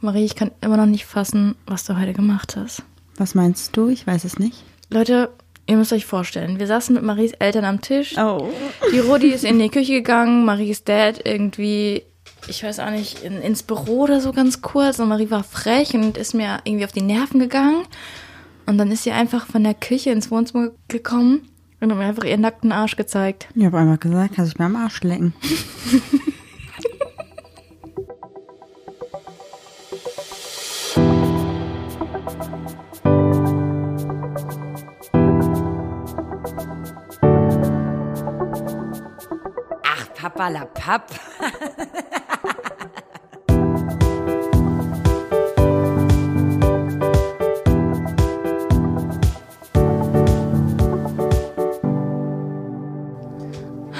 Marie, ich kann immer noch nicht fassen, was du heute gemacht hast. Was meinst du? Ich weiß es nicht. Leute, ihr müsst euch vorstellen, wir saßen mit Maries Eltern am Tisch. Oh. Die Rudi ist in die Küche gegangen, Maries Dad irgendwie, ich weiß auch nicht, in, ins Büro oder so ganz kurz. Und Marie war frech und ist mir irgendwie auf die Nerven gegangen. Und dann ist sie einfach von der Küche ins Wohnzimmer gekommen und hat mir einfach ihren nackten Arsch gezeigt. Ich habe einmal gesagt, kannst du mir am Arsch lecken. Ach, Papa la Papp.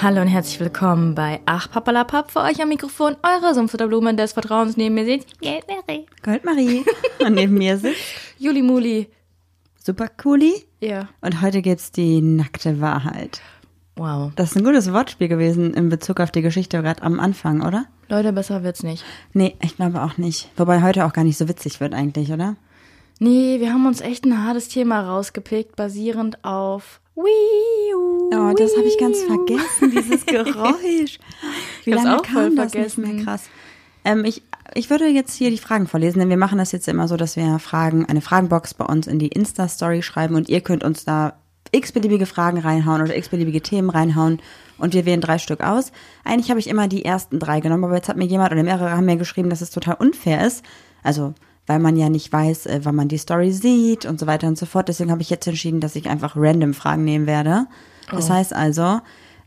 Hallo und herzlich willkommen bei Ach Papalapap für euch am Mikrofon, eure Sumpfutterblume des Vertrauens. Neben mir sitzt Mary. Goldmarie. Und neben mir sitzt Juli Muli. Super Cooli. Ja. Und heute gibt's die nackte Wahrheit. Wow. Das ist ein gutes Wortspiel gewesen in Bezug auf die Geschichte gerade am Anfang, oder? Leute, besser wird's nicht. Nee, ich glaube auch nicht. Wobei heute auch gar nicht so witzig wird eigentlich, oder? Nee, wir haben uns echt ein hartes Thema rausgepickt, basierend auf Wii U. Oh, das habe ich ganz vergessen, dieses Geräusch. Wie hab's lange auch kam das vergessen. nicht mehr? Krass. Ähm, ich, ich würde jetzt hier die Fragen vorlesen, denn wir machen das jetzt immer so, dass wir Fragen, eine Fragenbox bei uns in die Insta-Story schreiben und ihr könnt uns da x-beliebige Fragen reinhauen oder x-beliebige Themen reinhauen und wir wählen drei Stück aus. Eigentlich habe ich immer die ersten drei genommen, aber jetzt hat mir jemand oder mehrere haben mir geschrieben, dass es total unfair ist. Also, weil man ja nicht weiß, äh, wann man die Story sieht und so weiter und so fort. Deswegen habe ich jetzt entschieden, dass ich einfach random Fragen nehmen werde. Das heißt also,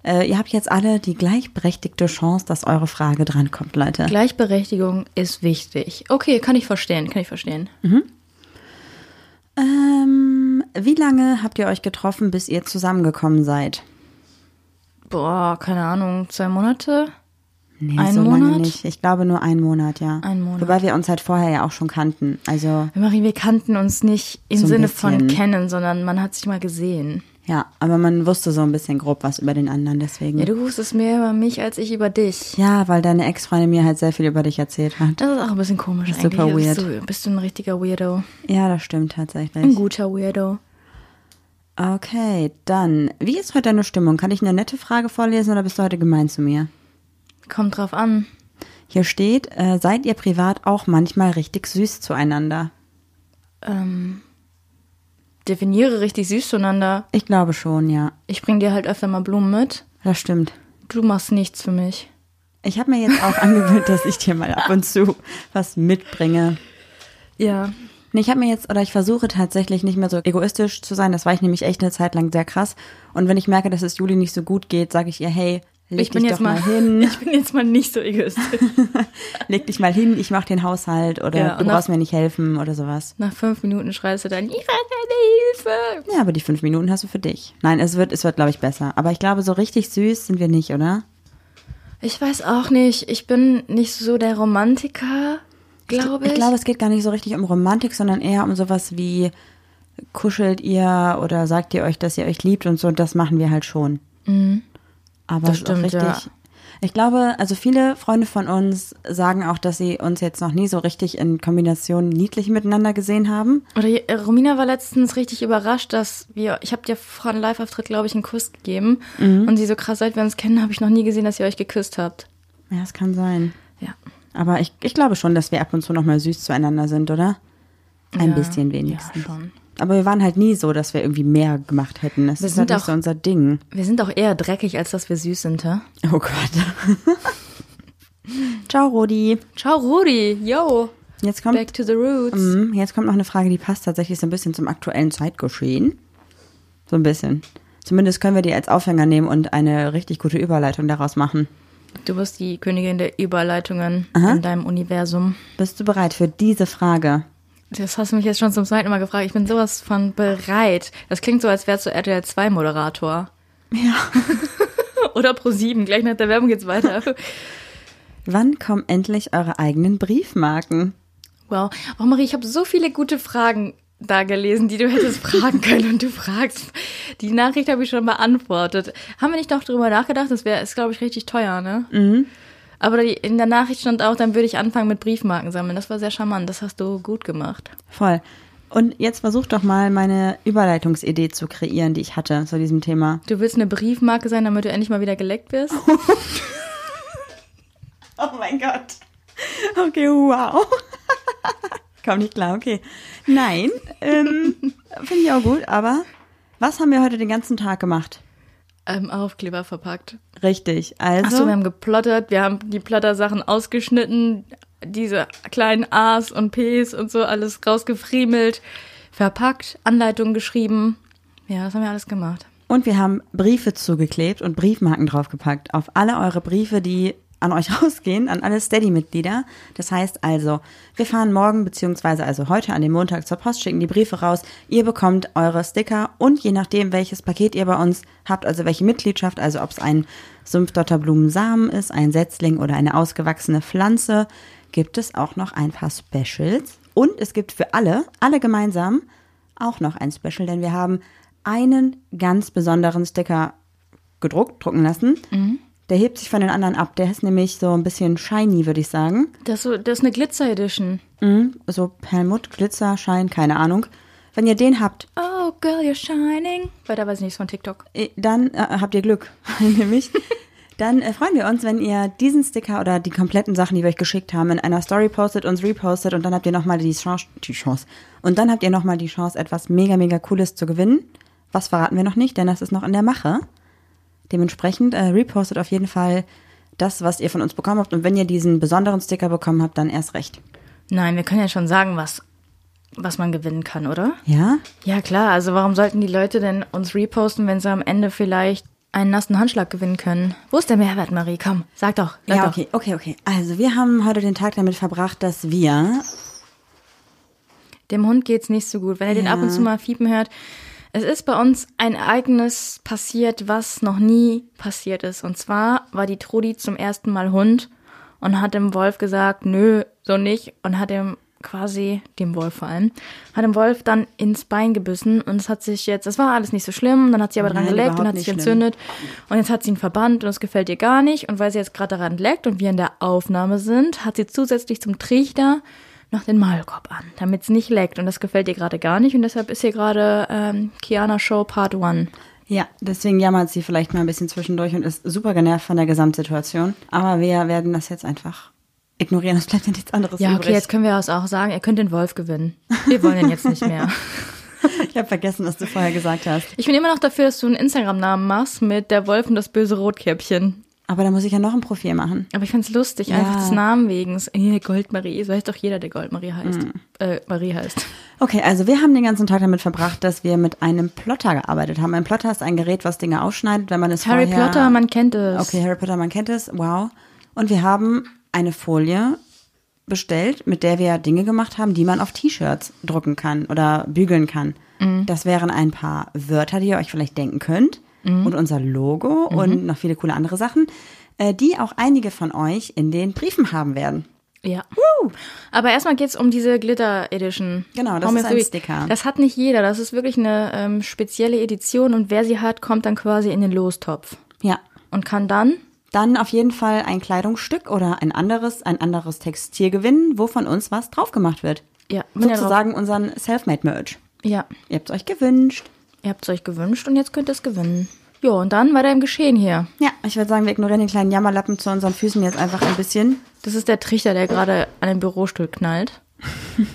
äh, ihr habt jetzt alle die gleichberechtigte Chance, dass eure Frage drankommt, Leute. Gleichberechtigung ist wichtig. Okay, kann ich verstehen, kann ich verstehen. Ähm, wie lange habt ihr euch getroffen, bis ihr zusammengekommen seid? Boah, keine Ahnung, zwei Monate? Nee, Ein so lange Monat? nicht. Ich glaube nur einen Monat, ja. Ein Monat. Wobei wir uns halt vorher ja auch schon kannten. Also, Marie, wir kannten uns nicht im So Sinne bisschen. von kennen, sondern man hat sich mal gesehen. Ja, aber man wusste so ein bisschen grob was über den anderen, deswegen. Ja, du wusstest mehr über mich als ich über dich. Ja, weil deine Ex-Freundin mir halt sehr viel über dich erzählt hat. Das ist auch ein bisschen komisch eigentlich. super Bist weird. Du, bist du ein richtiger Weirdo. Ja, das stimmt Ein tatsächlich. guter Weirdo. Okay, dann, wie ist heute deine Stimmung? Kann ich eine nette Frage vorlesen oder bist du heute gemein zu mir? Kommt drauf an. Hier steht, äh, seid ihr privat auch manchmal richtig süß zueinander? Ähm, definiere richtig süß zueinander. Ich glaube schon, ja. Ich bring dir halt öfter mal Blumen mit. Das stimmt. Du machst nichts für mich. Ich habe mir jetzt auch angewöhnt, dass ich dir mal ab und zu was mitbringe. Ja. Nee, ich habe mir jetzt, oder ich versuche tatsächlich nicht mehr so egoistisch zu sein. Das war ich nämlich echt eine Zeit lang sehr krass. Und wenn ich merke, dass es Juli nicht so gut geht, sage ich ihr, hey, leg Ich bin dich jetzt doch mal, mal, hin, Ich bin jetzt mal nicht so egoistisch. leg dich mal hin, ich mache den Haushalt oder Ja, du nach- brauchst mir nicht helfen oder sowas. Nach fünf Minuten schreist du dann, ich brauche deine Hilfe. Ja, aber die fünf Minuten hast du für dich. Nein, es wird, es wird, glaube ich, besser. Aber ich glaube, so richtig süß sind wir nicht, oder? Ich weiß auch nicht. Ich bin nicht so der Romantiker, glaube ich. Ich glaube, es geht gar nicht so richtig um Romantik, sondern eher um sowas wie kuschelt ihr oder sagt ihr euch, dass ihr euch liebt und so. Das machen wir halt schon. Aber Mhm. Das so stimmt, richtig. ja. Ich glaube, also viele Freunde von uns sagen auch, dass sie uns jetzt noch nie so richtig in Kombination niedlich miteinander gesehen haben. Oder äh, Romina war letztens richtig überrascht, dass wir, ich habe dir vor einem Live-Auftritt, glaube ich, einen Kuss gegeben. Mhm. Und sie so krass, seit wir uns kennen, habe ich noch nie gesehen, dass ihr euch geküsst habt. Ja, es kann sein. Ja. Aber ich, ich glaube schon, dass wir ab und zu noch mal süß zueinander sind, oder? Ein Ja, bisschen wenigstens. Ja, schon. Aber wir waren halt nie so, dass wir irgendwie mehr gemacht hätten. Das Wir ist halt nicht auch- so unser Ding. Wir sind auch eher dreckig, als dass wir süß sind, hä? Oh Gott. Ciao, Rodi. Ciao, Rudi. Yo. Jetzt kommt, Back to the roots. Mhm, jetzt kommt noch eine Frage, die passt tatsächlich so ein bisschen zum aktuellen Zeitgeschehen. So ein bisschen. Zumindest können wir die als Aufhänger nehmen und eine richtig gute Überleitung daraus machen. Du bist die Königin der Überleitungen Aha. in deinem Universum. Bist du bereit für diese Frage? Das hast du mich jetzt schon zum zweiten Mal gefragt. Ich bin sowas von bereit. Das klingt so, als wärst du RTL 2 Moderator. Ja. Oder Pro 7. Gleich nach der Werbung geht's weiter. Wann kommen endlich eure eigenen Briefmarken? Wow. Oh Marie, ich habe so viele gute Fragen da gelesen, die du hättest fragen können und du fragst. Die Nachricht habe ich schon beantwortet. Haben wir nicht noch drüber nachgedacht? Das wäre, ist glaube ich richtig teuer, ne? Aber in der Nachricht stand auch, dann würde ich anfangen mit Briefmarken sammeln. Das war sehr charmant. Das hast du gut gemacht. Voll. Und jetzt versuch doch mal meine Überleitungsidee zu kreieren, die ich hatte zu diesem Thema. Du willst eine Briefmarke sein, damit du endlich mal wieder geleckt wirst? Oh mein Gott. Okay, wow. Komm nicht klar, okay. Nein, ähm, finde ich auch gut, aber was haben wir heute den ganzen Tag gemacht? Ähm, Aufkleber verpackt. Richtig, also. Achso, wir haben geplottert, wir haben die Plottersachen ausgeschnitten, diese kleinen A's und P's und so alles rausgefriemelt, verpackt, Anleitungen geschrieben. Ja, das haben wir alles gemacht. Und wir haben Briefe zugeklebt und Briefmarken draufgepackt auf alle eure Briefe, die an euch rausgehen, an alle Steady-Mitglieder. Das heißt also, wir fahren morgen beziehungsweise also heute an dem Montag zur Post, schicken die Briefe raus. Ihr bekommt eure Sticker und je nachdem, welches Paket ihr bei uns habt, also welche Mitgliedschaft, also ob es ein Sumpfdotterblumensamen ist, ein Setzling oder eine ausgewachsene Pflanze, gibt es auch noch ein paar Specials. Und es gibt für alle, alle gemeinsam, auch noch ein Special, denn wir haben einen ganz besonderen Sticker gedruckt, drucken lassen. Der hebt sich von den anderen ab. Der ist nämlich so ein bisschen shiny, würde ich sagen. Das, ist so, das ist eine Glitzer-Edition. Mhm. So Perlmutt, Glitzer, Schein, keine Ahnung. Wenn ihr den habt, Oh, girl, you're shining. Weiter weiß ich nichts von TikTok. eh, dann äh, habt ihr Glück, nämlich. Dann äh, freuen wir uns, wenn ihr diesen Sticker oder die kompletten Sachen, die wir euch geschickt haben, in einer Story postet, uns repostet und dann habt ihr nochmal die Chance, die Chance. Und dann habt ihr nochmal die Chance, etwas mega, mega Cooles zu gewinnen. Was verraten wir noch nicht, denn das ist noch in der Mache. Dementsprechend äh, repostet auf jeden Fall das, was ihr von uns bekommen habt. Und wenn ihr diesen besonderen Sticker bekommen habt, dann erst recht. Nein, wir können ja schon sagen, was, was man gewinnen kann, oder? Ja? Ja, klar. Also warum sollten die Leute denn uns reposten, wenn sie am Ende vielleicht einen nassen Handschlag gewinnen können? Wo ist der Mehrwert, Marie? Komm, sag doch. Sag Ja, okay, okay, okay. Also wir haben heute den Tag damit verbracht, dass wir Dem Hund geht's nicht so gut. Wenn er den Ja. ab und zu mal fiepen hört. Es ist bei uns ein Ereignis passiert, was noch nie passiert ist. Und zwar war die Trudi zum ersten Mal Hund und hat dem Wolf gesagt, nö, so nicht. Und hat ihm quasi, dem Wolf vor allem, hat dem Wolf dann ins Bein gebissen. Und es hat sich jetzt, es war alles nicht so schlimm. Dann hat sie aber dran Nein, geleckt und hat sich schlimm. entzündet. Und jetzt hat sie ihn verbannt und es gefällt ihr gar nicht. Und weil sie jetzt gerade daran leckt und wir in der Aufnahme sind, hat sie zusätzlich zum Trichter noch den Maulkorb an, damit es nicht leckt. Und das gefällt ihr gerade gar nicht. Und deshalb ist hier gerade ähm, Kiana Show Part 1. Ja, deswegen jammert sie vielleicht mal ein bisschen zwischendurch und ist super genervt von der Gesamtsituation. Aber wir werden das jetzt einfach ignorieren. Es bleibt ja nichts anderes Ja, übrig. okay, jetzt können wir es auch sagen. Ihr könnt den Wolf gewinnen. Wir wollen ihn jetzt nicht mehr. ich habe vergessen, was du vorher gesagt hast. Ich bin immer noch dafür, dass du einen Instagram-Namen machst mit der Wolf und das böse Rotkäppchen. Aber da muss ich ja noch ein Profil machen. Aber ich find's lustig, Ja. einfach des Namen wegen. Goldmarie, so heißt doch jeder, der Goldmarie heißt. Äh, Marie heißt. Okay, also wir haben den ganzen Tag damit verbracht, dass wir mit einem Plotter gearbeitet haben. Ein Plotter ist ein Gerät, was Dinge ausschneidet, wenn man es Harry vorher... Potter, man kennt es. Okay, Harry Potter, man kennt es. Wow. Und wir haben eine Folie bestellt, mit der wir Dinge gemacht haben, die man auf T-Shirts drucken kann oder bügeln kann. Das wären ein paar Wörter, die ihr euch vielleicht denken könnt. Und unser Logo und noch viele coole andere Sachen, äh, die auch einige von euch in den Briefen haben werden. Ja. Aber erstmal geht's um diese Glitter Edition. Genau, das mir ist ein. Sticker. Das hat nicht jeder. Das ist wirklich eine ähm, spezielle Edition und wer sie hat, kommt dann quasi in den Lostopf Ja. und kann dann Dann auf jeden Fall ein Kleidungsstück oder ein anderes, ein anderes Textil gewinnen, wo von uns was drauf gemacht wird. ja, bin ja. Sozusagen unseren Selfmade-Merch. Ja, Ihr habt es euch gewünscht. Ihr habt's euch gewünscht und jetzt könnt ihr es gewinnen. Jo, und dann weiter im Geschehen hier. Ja, ich würde sagen, wir ignorieren den kleinen Jammerlappen zu unseren Füßen jetzt einfach ein bisschen. Das ist der Trichter, der gerade an den Bürostuhl knallt.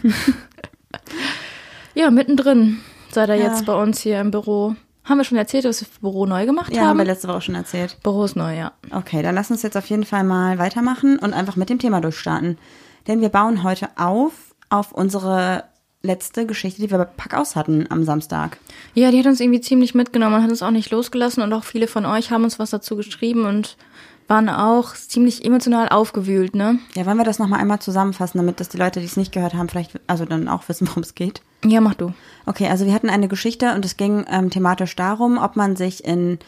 ja, mittendrin seid ihr Ja. jetzt bei uns hier im Büro. Haben wir schon erzählt, dass wir das Büro neu gemacht Ja, haben haben? wir letzte Woche schon erzählt. Büro ist neu, ja. Okay, dann lass uns jetzt auf jeden Fall mal weitermachen und einfach mit dem Thema durchstarten. Denn wir bauen heute auf auf unsere letzte Geschichte, die wir bei Pack aus hatten am Samstag. Ja, die hat uns irgendwie ziemlich mitgenommen und hat uns auch nicht losgelassen und auch viele von euch haben uns was dazu geschrieben und waren auch ziemlich emotional aufgewühlt, ne? Ja, wollen wir das nochmal einmal zusammenfassen, damit dass die Leute, die es nicht gehört haben, vielleicht also dann auch wissen, worum es geht? Ja, mach du. Okay, also wir hatten eine Geschichte und es ging ähm, thematisch darum, ob man sich in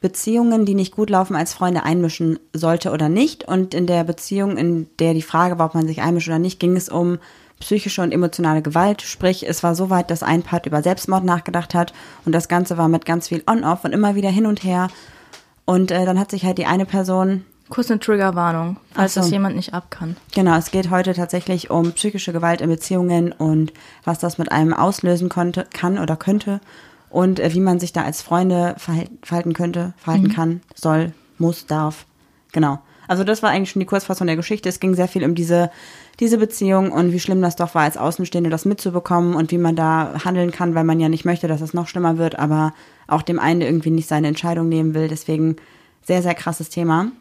Beziehungen, die nicht gut laufen, als Freunde einmischen sollte oder nicht. Und in der Beziehung, in der die Frage war, ob man sich einmischt oder nicht, ging es um psychische und emotionale Gewalt. Sprich, es war so weit, dass ein Part über Selbstmord nachgedacht hat und das Ganze war mit ganz viel On-Off und immer wieder hin und her. Und äh, dann hat sich halt die eine Person Kurz eine Triggerwarnung, falls so. das jemand nicht ab kann. Genau, es geht heute tatsächlich um psychische Gewalt in Beziehungen und was das mit einem auslösen konnte, kann oder könnte und äh, wie man sich da als Freunde verhal- verhalten könnte, verhalten kann, soll, muss, darf. Genau. Also das war eigentlich schon die Kurzfassung der Geschichte. Es ging sehr viel um diese, diese Beziehung und wie schlimm das doch war, als Außenstehende das mitzubekommen und wie man da handeln kann, weil man ja nicht möchte, dass es noch schlimmer wird, aber auch dem einen irgendwie nicht seine Entscheidung nehmen will. Deswegen sehr, sehr krasses Thema,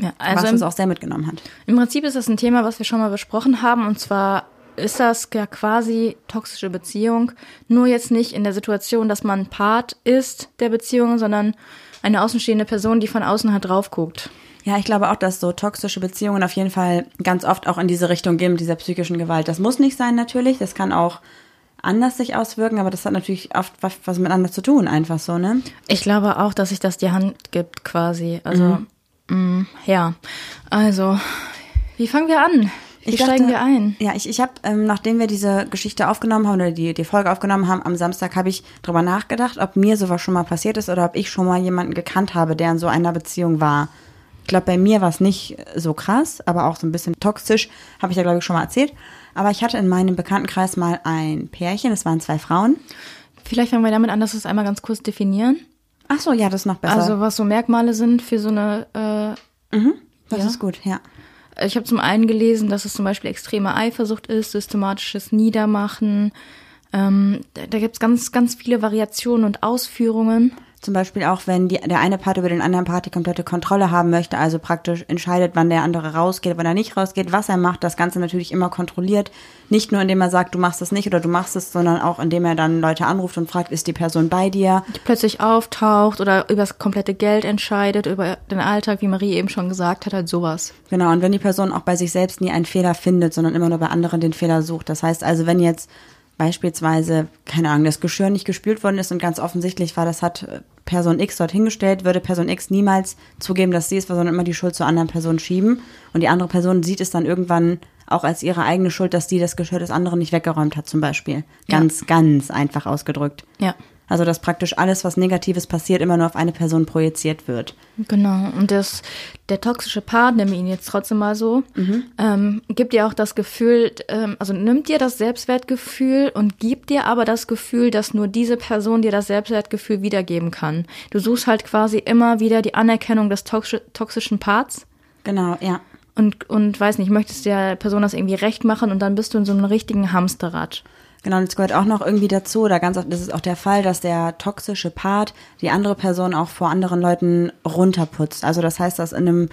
Ja, was also uns im, auch sehr mitgenommen hat. im Prinzip ist das ein Thema, was wir schon mal besprochen haben. Und zwar ist das ja quasi toxische Beziehung. Nur jetzt nicht in der Situation, dass man Part ist der Beziehung, sondern eine außenstehende Person, die von außen halt drauf guckt. Ja, ich glaube auch, dass so toxische Beziehungen auf jeden Fall ganz oft auch in diese Richtung gehen mit dieser psychischen Gewalt. Das muss nicht sein natürlich, das kann auch anders sich auswirken, aber das hat natürlich oft was, was miteinander zu tun, einfach so, ne? Ich glaube auch, dass sich das die Hand gibt, quasi. Also, mm, ja. Also, wie fangen wir an? Wie Ich steigen dachte- wir ein? Ja, ich, ich habe, ähm, nachdem wir diese Geschichte aufgenommen haben oder die, die Folge aufgenommen haben, am Samstag habe ich drüber nachgedacht, ob mir sowas schon mal passiert ist oder ob ich schon mal jemanden gekannt habe, der in so einer Beziehung war. Ich glaube, bei mir war es nicht so krass, aber auch so ein bisschen toxisch, habe ich ja, glaube ich, schon mal erzählt. Aber ich hatte in meinem Bekanntenkreis mal ein Pärchen, es waren zwei Frauen. Vielleicht fangen wir damit an, dass wir es einmal ganz kurz definieren. Ach so, ja, das ist noch besser. Also, was so Merkmale sind für so eine. Äh, das ja. ist gut, ja. ich habe zum einen gelesen, dass es zum Beispiel extreme Eifersucht ist, systematisches Niedermachen. Ähm, da da gibt's ganz, ganz viele Variationen und Ausführungen. Zum Beispiel auch, wenn die, der eine Part über den anderen Part die komplette Kontrolle haben möchte, also praktisch entscheidet, wann der andere rausgeht, wann er nicht rausgeht, was er macht, das Ganze natürlich immer kontrolliert. Nicht nur, indem er sagt, du machst es nicht oder du machst es, sondern auch, indem er dann Leute anruft und fragt, ist die Person bei dir? die plötzlich auftaucht oder über das komplette Geld entscheidet, über den Alltag, wie Marie eben schon gesagt hat, halt sowas. Genau, und wenn die Person auch bei sich selbst nie einen Fehler findet, sondern immer nur bei anderen den Fehler sucht. Das heißt also, wenn jetzt beispielsweise, keine Ahnung, das Geschirr nicht gespült worden ist und ganz offensichtlich war, das hat äh, Person X dort hingestellt, würde Person X niemals zugeben, dass sie es war, sondern immer die Schuld zur anderen Person schieben. Und die andere Person sieht es dann irgendwann auch als ihre eigene Schuld, dass die das Geschirr des anderen nicht weggeräumt hat, zum Beispiel. Ganz, ganz einfach ausgedrückt. Ja. Also, dass praktisch alles, was Negatives passiert, immer nur auf eine Person projiziert wird. Genau. Und das, der toxische Part, nennen wir ihn jetzt trotzdem mal so, ähm, gibt dir auch das Gefühl, ähm, also nimmt dir das Selbstwertgefühl und gibt dir aber das Gefühl, dass nur diese Person dir das Selbstwertgefühl wiedergeben kann. Du suchst halt quasi immer wieder die Anerkennung des toxi toxischen Parts Genau, ja. und, und weiß nicht, möchtest der Person das irgendwie recht machen und dann bist du in so einem richtigen Hamsterrad. Genau, und es gehört auch noch irgendwie dazu, oder ganz oft, das ist auch der Fall, dass der toxische Part die andere Person auch vor anderen Leuten runterputzt. Also das heißt, dass in einem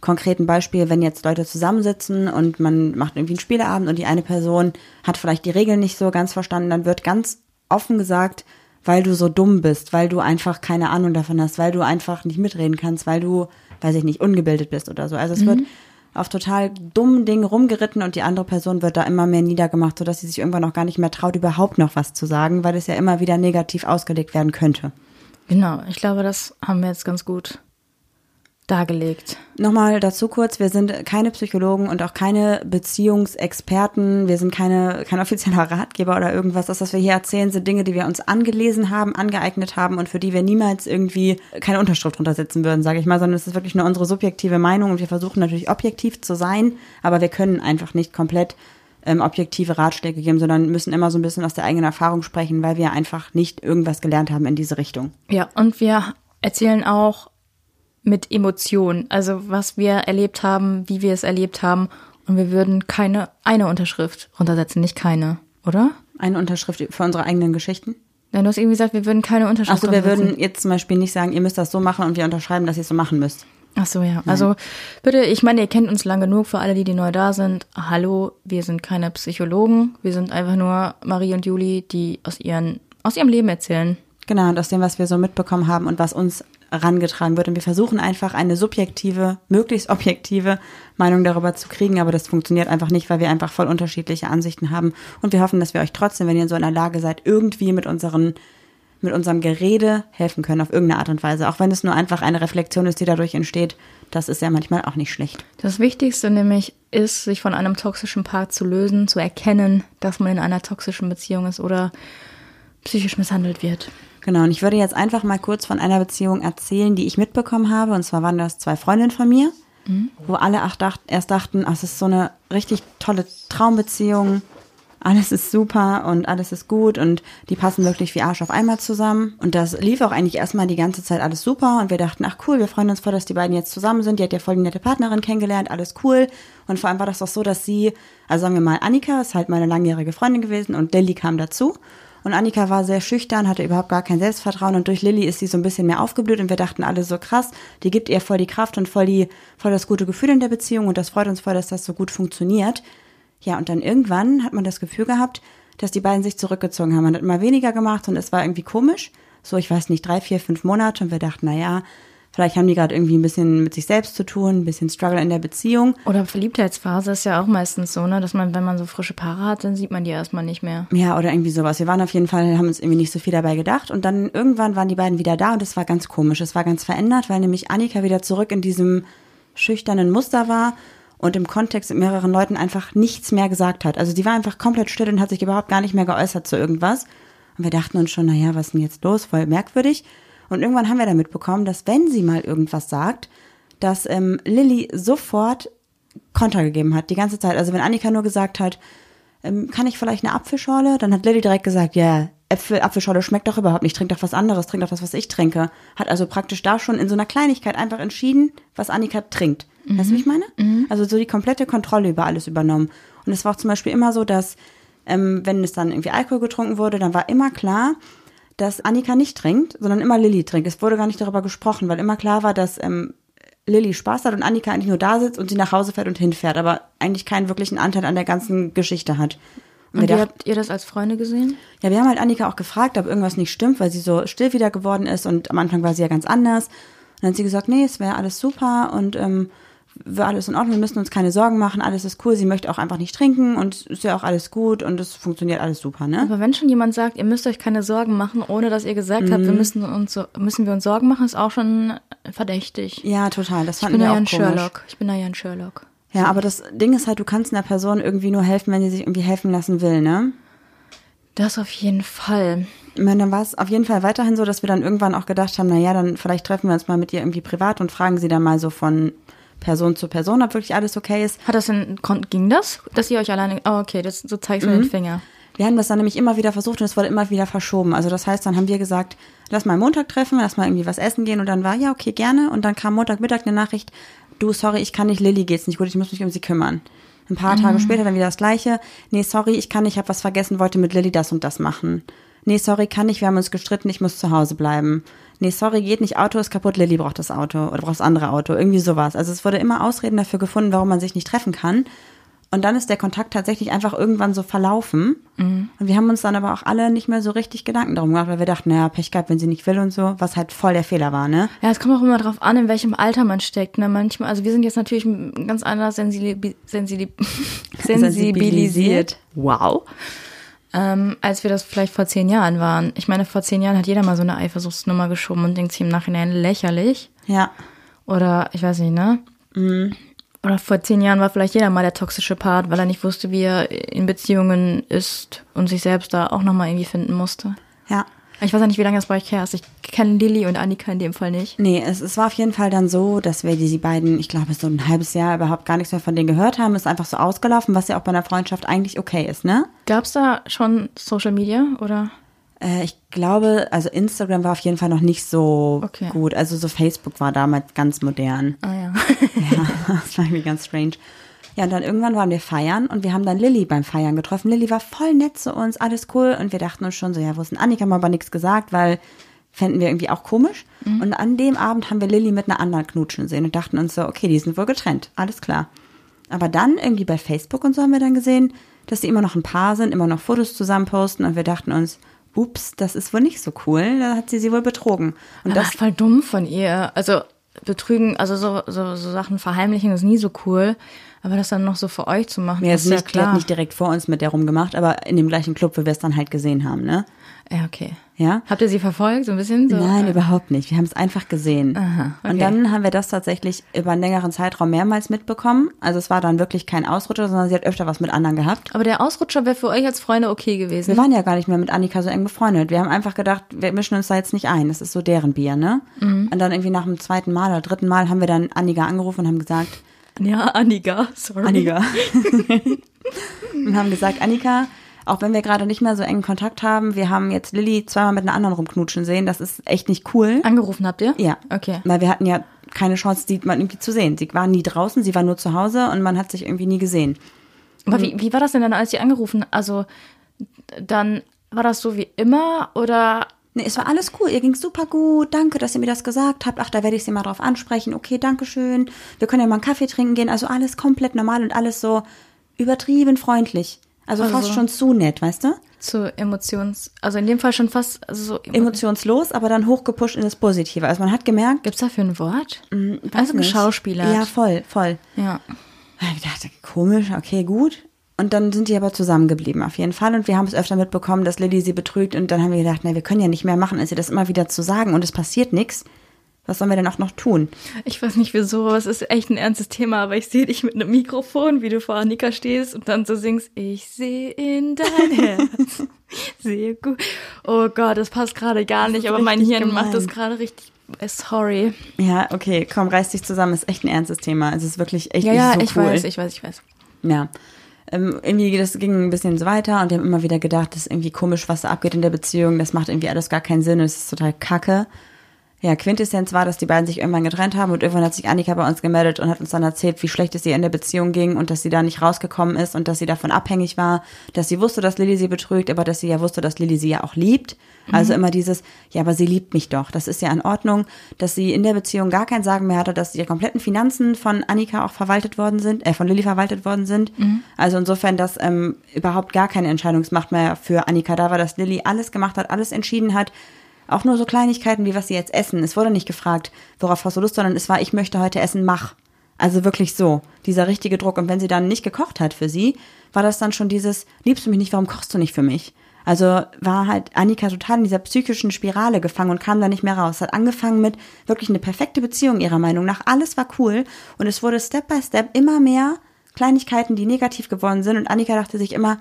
konkreten Beispiel, wenn jetzt Leute zusammensitzen und man macht irgendwie einen Spieleabend und die eine Person hat vielleicht die Regeln nicht so ganz verstanden, dann wird ganz offen gesagt, weil du so dumm bist, weil du einfach keine Ahnung davon hast, weil du einfach nicht mitreden kannst, weil du, weiß ich nicht, ungebildet bist oder so. Also es wird auf total dummen Dingen rumgeritten und die andere Person wird da immer mehr niedergemacht, sodass sie sich irgendwann auch gar nicht mehr traut, überhaupt noch was zu sagen, weil es ja immer wieder negativ ausgelegt werden könnte. Genau, ich glaube, das haben wir jetzt ganz gut dargelegt. Nochmal dazu kurz, wir sind keine Psychologen und auch keine Beziehungsexperten, wir sind keine, kein offizieller Ratgeber oder irgendwas. Das, was wir hier erzählen, sind Dinge, die wir uns angelesen haben, angeeignet haben und für die wir niemals irgendwie keine Unterschrift runtersetzen würden, sage ich mal, sondern es ist wirklich nur unsere subjektive Meinung und wir versuchen natürlich objektiv zu sein, aber wir können einfach nicht komplett ähm, objektive Ratschläge geben, sondern müssen immer so ein bisschen aus der eigenen Erfahrung sprechen, weil wir einfach nicht irgendwas gelernt haben in diese Richtung. Ja, und wir erzählen auch mit Emotionen, also was wir erlebt haben, wie wir es erlebt haben. Und wir würden keine eine Unterschrift runtersetzen, nicht keine, oder? Eine Unterschrift für unsere eigenen Geschichten. Nein, du hast irgendwie gesagt, wir würden keine Unterschrift Achso, wir würden jetzt zum Beispiel nicht sagen, ihr müsst das so machen und wir unterschreiben, dass ihr es so machen müsst. Ach so, ja. Also bitte, ich meine, ihr kennt uns lang genug für alle, die, die neu da sind. Hallo, wir sind keine Psychologen. Wir sind einfach nur Marie und Juli, die aus, ihren, aus ihrem Leben erzählen. Genau, und aus dem, was wir so mitbekommen haben und was uns herangetragen wird. Und wir versuchen einfach eine subjektive, möglichst objektive Meinung darüber zu kriegen, aber das funktioniert einfach nicht, weil wir einfach voll unterschiedliche Ansichten haben. Und wir hoffen, dass wir euch trotzdem, wenn ihr in so einer Lage seid, irgendwie mit unseren mit unserem Gerede helfen können auf irgendeine Art und Weise, auch wenn es nur einfach eine Reflexion ist, die dadurch entsteht. Das ist ja manchmal auch nicht schlecht. Das Wichtigste nämlich ist, sich von einem toxischen Part zu lösen, zu erkennen, dass man in einer toxischen Beziehung ist oder psychisch misshandelt wird. Genau, und ich würde jetzt einfach mal kurz von einer Beziehung erzählen, die ich mitbekommen habe. Und zwar waren das zwei Freundinnen von mir. wo alle ach, dacht, erst dachten, ach, es ist so eine richtig tolle Traumbeziehung, alles ist super und alles ist gut und die passen wirklich wie Arsch auf einmal zusammen. Und das lief auch eigentlich erstmal die ganze Zeit alles super und wir dachten, ach cool, wir freuen uns voll, dass die beiden jetzt zusammen sind. Die hat ja voll die nette Partnerin kennengelernt, alles cool. Und vor allem war das doch so, dass sie, also sagen wir mal, Annika ist halt meine langjährige Freundin gewesen und Lilly kam dazu. Und Annika war sehr schüchtern, hatte überhaupt gar kein Selbstvertrauen und durch Lilly ist sie so ein bisschen mehr aufgeblüht und wir dachten alle so krass, die gibt ihr voll die Kraft und voll die, voll das gute Gefühl in der Beziehung und das freut uns voll, dass das so gut funktioniert. Ja, und dann irgendwann hat man das Gefühl gehabt, dass die beiden sich zurückgezogen haben. Man hat immer weniger gemacht und es war irgendwie komisch. So, ich weiß nicht, drei, vier, fünf Monate und wir dachten, na ja, vielleicht haben die gerade irgendwie ein bisschen mit sich selbst zu tun, ein bisschen Struggle in der Beziehung. Oder Verliebtheitsphase ist ja auch meistens so, ne, dass man, wenn man so frische Paare hat, dann sieht man die erstmal nicht mehr. Ja, oder irgendwie sowas. Wir waren auf jeden Fall, haben uns irgendwie nicht so viel dabei gedacht. Und dann irgendwann waren die beiden wieder da und es war ganz komisch. Es war ganz verändert, weil nämlich Annika wieder zurück in diesem schüchternen Muster war und im Kontext mit mehreren Leuten einfach nichts mehr gesagt hat. Also die war einfach komplett still und hat sich überhaupt gar nicht mehr geäußert zu irgendwas. Und wir dachten uns schon, naja, was ist denn jetzt los? Voll merkwürdig. Und irgendwann haben wir dann mitbekommen, dass wenn sie mal irgendwas sagt, dass ähm, Lilly sofort Konter gegeben hat, die ganze Zeit. Also wenn Annika nur gesagt hat, ähm, kann ich vielleicht eine Apfelschorle? Dann hat Lilly direkt gesagt, ja, Äpfel, Apfelschorle schmeckt doch überhaupt nicht, trink doch was anderes, trink doch das, was ich trinke. Hat also praktisch da schon in so einer Kleinigkeit einfach entschieden, was Annika trinkt. Weißt du, wie ich meine? Also so die komplette Kontrolle über alles übernommen. Und es war auch zum Beispiel immer so, dass ähm, wenn es dann irgendwie Alkohol getrunken wurde, dann war immer klar, dass Annika nicht trinkt, sondern immer Lilly trinkt. Es wurde gar nicht darüber gesprochen, weil immer klar war, dass ähm, Lilly Spaß hat und Annika eigentlich nur da sitzt und sie nach Hause fährt und hinfährt, aber eigentlich keinen wirklichen Anteil an der ganzen Geschichte hat. Und wir wie habt ihr das als Freunde gesehen? ja, wir haben halt Annika auch gefragt, ob irgendwas nicht stimmt, weil sie so still wieder geworden ist und am Anfang war sie ja ganz anders. Und dann hat sie gesagt, nee, es wäre alles super und ähm, wäre alles in Ordnung, wir müssen uns keine Sorgen machen, alles ist cool, sie möchte auch einfach nicht trinken und ist ja auch alles gut und es funktioniert alles super, ne? Aber wenn schon jemand sagt, ihr müsst euch keine Sorgen machen, ohne dass ihr gesagt habt, wir Mhm. müssen uns müssen wir uns Sorgen machen, ist auch schon verdächtig. Ja, total, das ich fanden bin da wir ja auch ein komisch. Sherlock. Ich bin da ja ein Sherlock. Ja, aber das Ding ist halt, du kannst einer Person irgendwie nur helfen, wenn sie sich irgendwie helfen lassen will, ne? Das auf jeden Fall. Ich meine, dann war es auf jeden Fall weiterhin so, dass wir dann irgendwann auch gedacht haben, na ja, dann vielleicht treffen wir uns mal mit ihr irgendwie privat und fragen sie dann mal so von Person zu Person, ob wirklich alles okay ist. Hat das denn, ging das? Dass ihr euch alleine, oh, okay, das, so zeigst du Mhm. den Finger. Wir haben das dann nämlich immer wieder versucht und es wurde immer wieder verschoben. Also das heißt, dann haben wir gesagt, lass mal Montag treffen, lass mal irgendwie was essen gehen und dann war, ja, okay, gerne. Und dann kam Montagmittag eine Nachricht, du, sorry, ich kann nicht, Lilly geht's nicht gut, ich muss mich um sie kümmern. Ein paar Tage später dann wieder das Gleiche. Nee, sorry, ich kann nicht, ich habe was vergessen, wollte mit Lilly das und das machen. Nee, sorry, kann nicht, wir haben uns gestritten, ich muss zu Hause bleiben. Nee, sorry, geht nicht, Auto ist kaputt, Lilly braucht das Auto oder braucht das andere Auto, irgendwie sowas. Also es wurde immer Ausreden dafür gefunden, warum man sich nicht treffen kann. Und dann ist der Kontakt tatsächlich einfach irgendwann so verlaufen. Und wir haben uns dann aber auch alle nicht mehr so richtig Gedanken darum gemacht, weil wir dachten, naja, Pech gehabt, wenn sie nicht will und so, was halt voll der Fehler war, ne? Ja, es kommt auch immer drauf an, in welchem Alter man steckt. Ne? Manchmal, also wir sind jetzt natürlich ganz anders sensibilisiert. Wow. Ähm, als wir das vielleicht vor zehn Jahren waren. Ich meine, vor zehn Jahren hat jeder mal so eine Eifersuchtsnummer geschoben und denkt sich im Nachhinein lächerlich. Ja. Oder ich weiß nicht, ne? Oder vor zehn Jahren war vielleicht jeder mal der toxische Part, weil er nicht wusste, wie er in Beziehungen ist und sich selbst da auch nochmal irgendwie finden musste. Ja. Ich weiß ja nicht, wie lange das bei euch her ist. Ich kenne Lilly und Annika in dem Fall nicht. Nee, es, es war auf jeden Fall dann so, dass wir die, beiden, ich glaube, so ein halbes Jahr überhaupt gar nichts mehr von denen gehört haben. Ist einfach so ausgelaufen, was ja auch bei einer Freundschaft eigentlich okay ist, ne? Gab's da schon Social Media oder? Äh, ich glaube, also Instagram war auf jeden Fall noch nicht so Okay. gut. Also so Facebook war damals ganz modern. Ah ja. Ja, das war irgendwie ganz strange. Ja, und dann irgendwann waren wir feiern und wir haben dann Lilly beim Feiern getroffen. Lilly war voll nett zu uns, alles cool. Und wir dachten uns schon so, ja, wo ist denn Annika? Haben aber nichts gesagt, weil fänden wir irgendwie auch komisch. Und an dem Abend haben wir Lilly mit einer anderen knutschen sehen und dachten uns so, okay, die sind wohl getrennt, alles klar. Aber dann irgendwie bei Facebook und so haben wir dann gesehen, dass sie immer noch ein Paar sind, immer noch Fotos zusammen posten und wir dachten uns, ups, das ist wohl nicht so cool, da hat sie sie wohl betrogen. Und Aber das voll dumm von ihr. Also betrügen, also so, so, so Sachen verheimlichen ist nie so cool. Aber das dann noch so für euch zu machen, Ja, ist ja nicht, hat klar. nicht direkt vor uns mit der rumgemacht, aber in dem gleichen Club, wo wir es dann halt gesehen haben, ne? ja, okay. Ja? Habt ihr sie verfolgt, so ein bisschen? So, Nein, überhaupt nicht. Wir haben es einfach gesehen. Aha, okay. Und dann haben wir das tatsächlich über einen längeren Zeitraum mehrmals mitbekommen. Also es war dann wirklich kein Ausrutscher, sondern sie hat öfter was mit anderen gehabt. Aber der Ausrutscher wäre für euch als Freunde okay gewesen. Wir waren ja gar nicht mehr mit Annika so eng befreundet. Wir haben einfach gedacht, wir mischen uns da jetzt nicht ein. Das ist so deren Bier, ne? Mhm. Und dann irgendwie nach dem zweiten Mal oder dritten Mal haben wir dann Annika angerufen und haben gesagt, ja, Annika, sorry. Annika. und haben gesagt, Annika, auch wenn wir gerade nicht mehr so engen Kontakt haben, wir haben jetzt Lilly zweimal mit einer anderen rumknutschen sehen. Das ist echt nicht cool. Angerufen habt ihr? Ja. Okay. Weil wir hatten ja keine Chance, die mal irgendwie zu sehen. Sie war nie draußen, sie war nur zu Hause und man hat sich irgendwie nie gesehen. Aber wie, wie war das denn dann, als sie angerufen? Also, dann war das so wie immer oder Nee, es war alles cool. Ihr ging's super gut. Danke, dass ihr mir das gesagt habt. Ach, da werde ich sie mal drauf ansprechen. Okay, danke schön. Wir können ja mal einen Kaffee trinken gehen. Also alles komplett normal und alles so übertrieben freundlich. Also, Also- fast schon zu nett, weißt du? zu Emotions... Also in dem Fall schon fast... Also so Emotionslos, aber dann hochgepusht in das Positive. Also man hat gemerkt, Gibt's dafür ein Wort? weiß also nicht. geschauspielert. Ja, voll, voll. Ja. Ich dachte, komisch, okay, gut. Und dann sind die aber zusammengeblieben, auf jeden Fall. Und wir haben es öfter mitbekommen, dass Lilly sie betrügt. Und dann haben wir gedacht, na, wir können ja nicht mehr machen, als ihr das immer wieder zu sagen. Und es passiert nichts. Was sollen wir denn auch noch tun? Ich weiß nicht wieso, aber es ist echt ein ernstes Thema, aber ich sehe dich mit einem Mikrofon, wie du vor Annika stehst und dann so singst, ich sehe in dein Herz. Sehr gut. Oh Gott, das passt gerade gar nicht, aber mein Hirn macht das gemein. gerade richtig. äh, Sorry. Ja, okay, komm, reiß dich zusammen. Ist echt ein ernstes Thema. Es ist wirklich echt Ja, ja, so ich cool. weiß, ich weiß, ich weiß. Ja. Ähm, irgendwie, das ging ein bisschen so weiter und wir haben immer wieder gedacht, das ist irgendwie komisch, was da abgeht in der Beziehung. Das macht irgendwie alles gar keinen Sinn. Es ist total kacke. Ja, Quintessenz war, dass die beiden sich irgendwann getrennt haben und irgendwann hat sich Annika bei uns gemeldet und hat uns dann erzählt, wie schlecht es ihr in der Beziehung ging und dass sie da nicht rausgekommen ist und dass sie davon abhängig war, dass sie wusste, dass Lilly sie betrügt, aber dass sie ja wusste, dass Lilly sie ja auch liebt. Also immer dieses, ja, aber sie liebt mich doch. Das ist ja in Ordnung, dass sie in der Beziehung gar kein Sagen mehr hatte, dass ihre kompletten Finanzen von Annika auch verwaltet worden sind, äh, von Lilly verwaltet worden sind. Also insofern, dass ähm, überhaupt gar keine Entscheidungsmacht mehr für Annika da war, dass Lilly alles gemacht hat, alles entschieden hat. Auch nur so Kleinigkeiten wie was sie jetzt essen. Es wurde nicht gefragt, worauf hast du Lust, sondern es war, ich möchte heute essen, mach. Also wirklich so, dieser richtige Druck. Und wenn sie dann nicht gekocht hat für sie, war das dann schon dieses, liebst du mich nicht, warum kochst du nicht für mich? Also war halt Annika total in dieser psychischen Spirale gefangen und kam da nicht mehr raus. Hat angefangen mit wirklich eine perfekte Beziehung ihrer Meinung nach. Alles war cool und es wurde Step by Step immer mehr Kleinigkeiten, die negativ geworden sind. Und Annika dachte sich immer,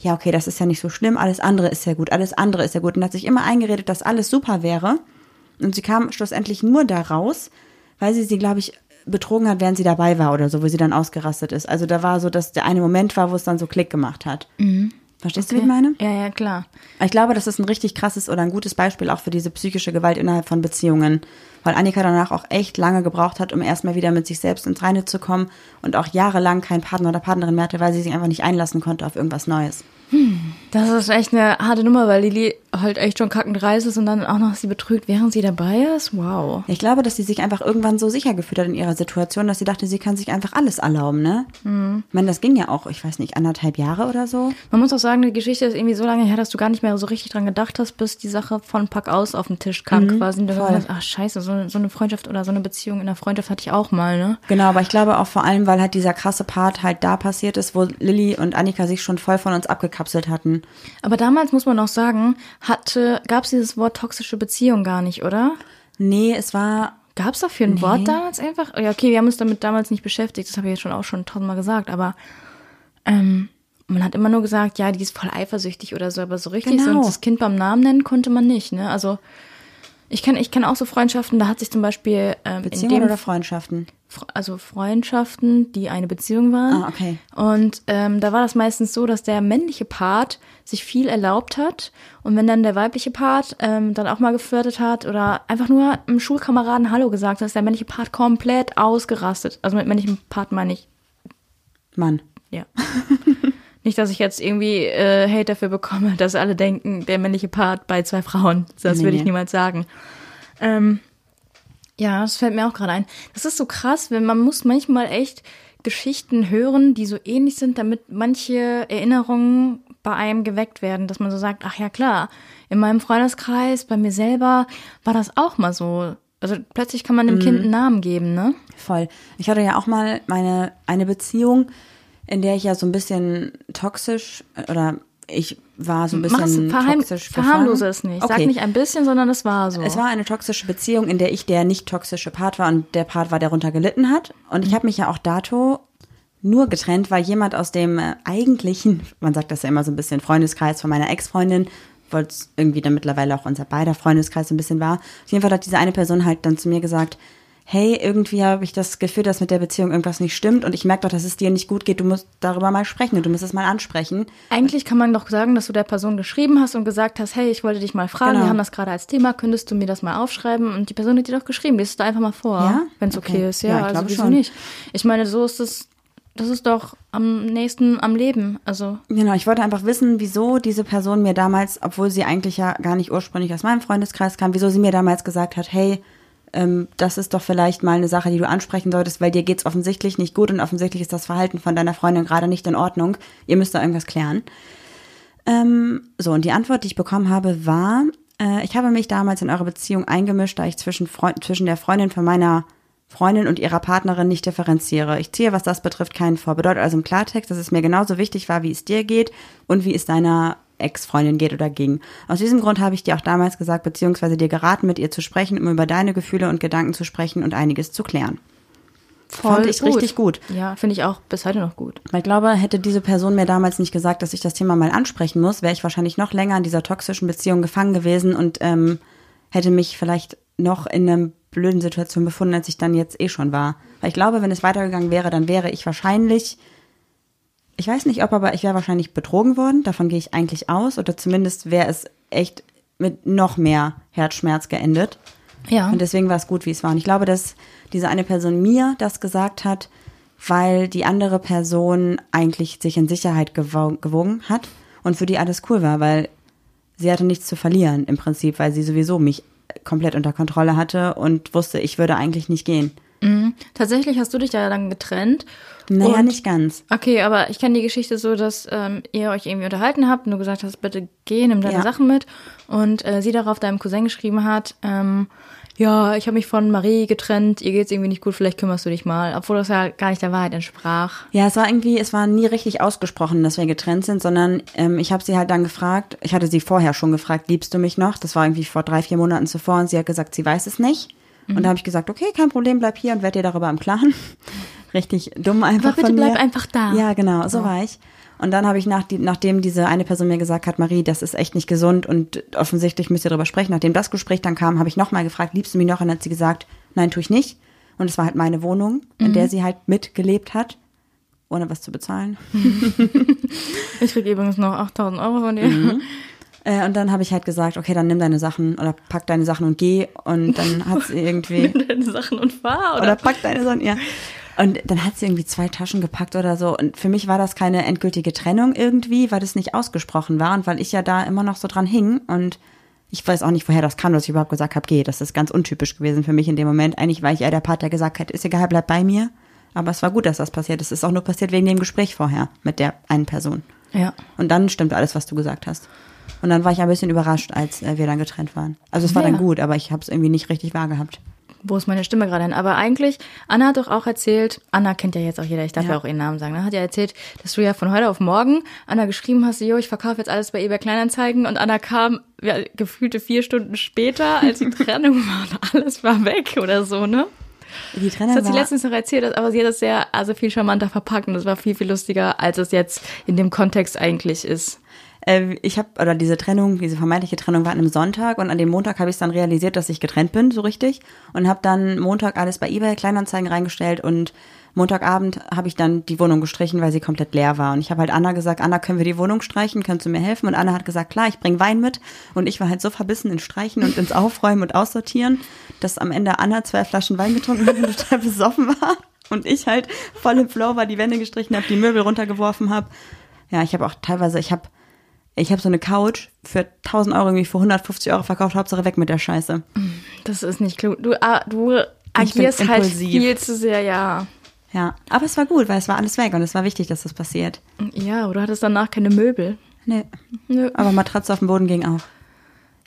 ja, okay, das ist ja nicht so schlimm, alles andere ist ja gut, alles andere ist ja gut. Und hat sich immer eingeredet, dass alles super wäre. Und sie kam schlussendlich nur da raus, weil sie sie, glaube ich, betrogen hat, während sie dabei war oder so, wo sie dann ausgerastet ist. Also da war so, dass der eine Moment war, wo es dann so Klick gemacht hat. Verstehst du, wie ich meine? Ja, ja, klar. Ich glaube, das ist ein richtig krasses oder ein gutes Beispiel auch für diese psychische Gewalt innerhalb von Beziehungen. Weil Annika danach auch echt lange gebraucht hat, um erstmal wieder mit sich selbst ins Reine zu kommen und auch jahrelang keinen Partner oder Partnerin mehr hatte, weil sie sich einfach nicht einlassen konnte auf irgendwas Neues. Das ist echt eine harte Nummer, weil Lili halt echt schon kackend reiß ist und dann auch noch sie betrügt, während sie dabei ist. Wow. Ich glaube, dass sie sich einfach irgendwann so sicher gefühlt hat in ihrer Situation, dass sie dachte, sie kann sich einfach alles erlauben, ne? Ich meine, das ging ja auch, ich weiß nicht, anderthalb Jahre oder so. Man muss auch sagen, die Geschichte ist irgendwie so lange her, dass du gar nicht mehr so richtig dran gedacht hast, bis die Sache von Pack aus auf den Tisch kam quasi. Und du hast, ach scheiße, so, so eine Freundschaft oder so eine Beziehung in der Freundschaft hatte ich auch mal, ne? Genau, aber ich glaube auch vor allem, weil halt dieser krasse Part halt da passiert ist, wo Lilly und Annika sich schon voll von uns abgekapselt hatten. Aber damals muss man auch sagen, hatte, gab es dieses Wort toxische Beziehung gar nicht, oder? Nee, es war Gab es dafür ein Wort damals einfach? Ja, okay, wir haben uns damit damals nicht beschäftigt, das habe ich jetzt schon auch schon tausendmal gesagt, aber ähm, man hat immer nur gesagt, ja, die ist voll eifersüchtig oder so, aber so richtig Genau. so das Kind beim Namen nennen konnte man nicht, ne? Also ich kenne ich kenn auch so Freundschaften, da hat sich zum Beispiel ähm, Beziehungen oder Freundschaften. Fre- also Freundschaften, die eine Beziehung waren. Ah, okay. Und ähm, da war das meistens so, dass der männliche Part sich viel erlaubt hat und wenn dann der weibliche Part ähm, dann auch mal geflirtet hat oder einfach nur einem Schulkameraden Hallo gesagt hat, ist der männliche Part komplett ausgerastet. Also mit männlichem Part meine ich, Mann. ja. Nicht, dass ich jetzt irgendwie äh, Hate dafür bekomme, dass alle denken, der männliche Part bei zwei Frauen. Das Nee, würde ich nee. niemals sagen. Ähm, ja, das fällt mir auch gerade ein. Das ist so krass, wenn man muss manchmal echt Geschichten hören, die so ähnlich sind, damit manche Erinnerungen bei einem geweckt werden, dass man so sagt, ach ja klar, in meinem Freundeskreis, bei mir selber war das auch mal so. Also plötzlich kann man dem Kind einen Namen geben, ne? Voll. Ich hatte ja auch mal meine eine Beziehung, in der ich ja so ein bisschen toxisch oder ich war so ein bisschen verheim, toxisch verharmlose es nicht. Okay. Sag nicht ein bisschen, sondern es war so. Es war eine toxische Beziehung, in der ich der nicht toxische Part war und der Part war, der darunter gelitten hat. Und ich habe mich ja auch dato nur getrennt, weil jemand aus dem äh, eigentlichen, man sagt das ja immer so ein bisschen, Freundeskreis von meiner Ex-Freundin, weil es irgendwie dann mittlerweile auch unser beider Freundeskreis so ein bisschen war. Auf jeden Fall hat diese eine Person halt dann zu mir gesagt, hey, irgendwie habe ich das Gefühl, dass mit der Beziehung irgendwas nicht stimmt und ich merke doch, dass es dir nicht gut geht, du musst darüber mal sprechen und du musst es mal ansprechen. Eigentlich kann man doch sagen, dass du der Person geschrieben hast und gesagt hast, hey, ich wollte dich mal fragen, Genau. wir haben das gerade als Thema, könntest du mir das mal aufschreiben? Und die Person hat dir doch geschrieben, liest es da einfach mal vor, Ja? wenn es okay. Okay. ist. Ja, Ja, ich also wieso schon. nicht? Ich meine, so ist es, das ist doch am nächsten am Leben. Also Genau, ich wollte einfach wissen, wieso diese Person mir damals, obwohl sie eigentlich ja gar nicht ursprünglich aus meinem Freundeskreis kam, wieso sie mir damals gesagt hat, hey, ähm, das ist doch vielleicht mal eine Sache, die du ansprechen solltest, weil dir geht's offensichtlich nicht gut und offensichtlich ist das Verhalten von deiner Freundin gerade nicht in Ordnung. Ihr müsst da irgendwas klären. Ähm, so, und die Antwort, die ich bekommen habe, war, äh, ich habe mich damals in eure Beziehung eingemischt, da ich zwischen, Freund, zwischen der Freundin von meiner Freundin und ihrer Partnerin nicht differenziere. Ich ziehe, was das betrifft, keinen vor. Bedeutet also im Klartext, dass es mir genauso wichtig war, wie es dir geht und wie es deiner Ex-Freundin geht oder ging. Aus diesem Grund habe ich dir auch damals gesagt, beziehungsweise dir geraten, mit ihr zu sprechen, um über deine Gefühle und Gedanken zu sprechen und einiges zu klären. Fand ich richtig gut. Ja, finde ich auch bis heute noch gut. Weil ich glaube, hätte diese Person mir damals nicht gesagt, dass ich das Thema mal ansprechen muss, wäre ich wahrscheinlich noch länger in dieser toxischen Beziehung gefangen gewesen und ähm, hätte mich vielleicht noch in einer blöden Situation befunden, als ich dann jetzt eh schon war. Weil ich glaube, wenn es weitergegangen wäre, dann wäre ich wahrscheinlich, ich weiß nicht ob, aber ich wäre wahrscheinlich betrogen worden. Davon gehe ich eigentlich aus. Oder zumindest wäre es echt mit noch mehr Herzschmerz geendet. Ja. Und deswegen war es gut, wie es war. Und ich glaube, dass diese eine Person mir das gesagt hat, weil die andere Person eigentlich sich in Sicherheit gewo gewogen hat und für die alles cool war, weil sie hatte nichts zu verlieren im Prinzip, weil sie sowieso mich komplett unter Kontrolle hatte und wusste, ich würde eigentlich nicht gehen. Tatsächlich hast du dich ja dann getrennt. Naja, Und- nicht ganz. Okay, aber ich kenne die Geschichte so, dass ähm, ihr euch irgendwie unterhalten habt und du gesagt hast, bitte geh, nimm deine Ja. Sachen mit. Und äh, sie darauf deinem Cousin geschrieben hat, ähm, ja, ich habe mich von Marie getrennt, ihr geht's irgendwie nicht gut, vielleicht kümmerst du dich mal. Obwohl das ja gar nicht der Wahrheit entsprach. Ja, es war irgendwie, es war nie richtig ausgesprochen, dass wir getrennt sind, sondern ähm, ich habe sie halt dann gefragt, ich hatte sie vorher schon gefragt, liebst du mich noch? Das war irgendwie vor drei, vier Monaten zuvor und sie hat gesagt, sie weiß es nicht. Und da habe ich gesagt, okay, kein Problem, bleib hier und werd dir darüber im Klaren. Richtig dumm einfach Aber bitte von mir. bleib einfach da. Ja, genau, so war ich. Und dann habe ich, nach die, nachdem diese eine Person mir gesagt hat, Marie, das ist echt nicht gesund und offensichtlich müsst ihr darüber sprechen, nachdem das Gespräch dann kam, habe ich nochmal gefragt, liebst du mich noch? Und dann hat sie gesagt, nein, tue ich nicht. Und es war halt meine Wohnung, in der sie halt mitgelebt hat, ohne was zu bezahlen. Ich krieg übrigens noch 8000 Euro von dir. Mhm. Äh, und dann habe ich halt gesagt, okay, dann nimm deine Sachen oder pack deine Sachen und geh. Und dann hat sie irgendwie, Deine Sachen und fahr, oder? oder pack deine Sachen, ja. Und dann hat sie irgendwie zwei Taschen gepackt oder so. Und für mich war das keine endgültige Trennung irgendwie, weil das nicht ausgesprochen war und weil ich ja da immer noch so dran hing. Und ich weiß auch nicht, woher das kam, dass ich überhaupt gesagt habe, geh. Das ist ganz untypisch gewesen für mich in dem Moment. Eigentlich war ich eher der Part, der gesagt hat, ist egal, bleib bei mir. Aber es war gut, dass das passiert ist. Es ist auch nur passiert wegen dem Gespräch vorher mit der einen Person. Ja. Und dann stimmt alles, was du gesagt hast. Und dann war ich ein bisschen überrascht, als äh, wir dann getrennt waren. Also es war Ja. dann gut, aber ich habe es irgendwie nicht richtig wahrgehabt. Wo ist meine Stimme gerade hin? Aber eigentlich, Anna hat doch auch erzählt, Anna kennt ja jetzt auch jeder, ich darf ja, Ja. auch ihren Namen sagen, ne? hat ja erzählt, dass du ja von heute auf morgen Anna geschrieben hast, jo, ich verkaufe jetzt alles bei eBay Kleinanzeigen und Anna kam ja, gefühlte vier Stunden später, als die Trennung war und alles war weg oder so, ne? Die Trennung Das hat sie letztens noch erzählt, aber sie hat das sehr, also viel charmanter verpackt und das war viel, viel lustiger, als es jetzt in dem Kontext eigentlich ist. Äh, ich habe, oder diese Trennung, diese vermeintliche Trennung war an einem Sonntag und an dem Montag habe ich dann realisiert, dass ich getrennt bin, so richtig. Und habe dann Montag alles bei eBay Kleinanzeigen reingestellt und Montagabend habe ich dann die Wohnung gestrichen, weil sie komplett leer war. Und ich habe halt Anna gesagt, Anna, können wir die Wohnung streichen? Kannst du mir helfen? Und Anna hat gesagt, klar, ich bring Wein mit. Und ich war halt so verbissen in Streichen und ins Aufräumen und Aussortieren, dass am Ende Anna zwei Flaschen Wein getrunken hat und total besoffen war. Und ich halt voll im Flow war, die Wände gestrichen habe, die Möbel runtergeworfen habe. Ja, ich habe auch teilweise, ich habe ich habe so eine Couch für 1000 Euro irgendwie für 150 Euro verkauft, Hauptsache weg mit der Scheiße. Das ist nicht klug. Du, ah, du agierst halt viel zu sehr, ja. Ja, aber es war gut, weil es war alles weg und es war wichtig, dass das passiert. Ja, aber du hattest danach keine Möbel. Nee, Nö. aber Matratze auf dem Boden ging auch.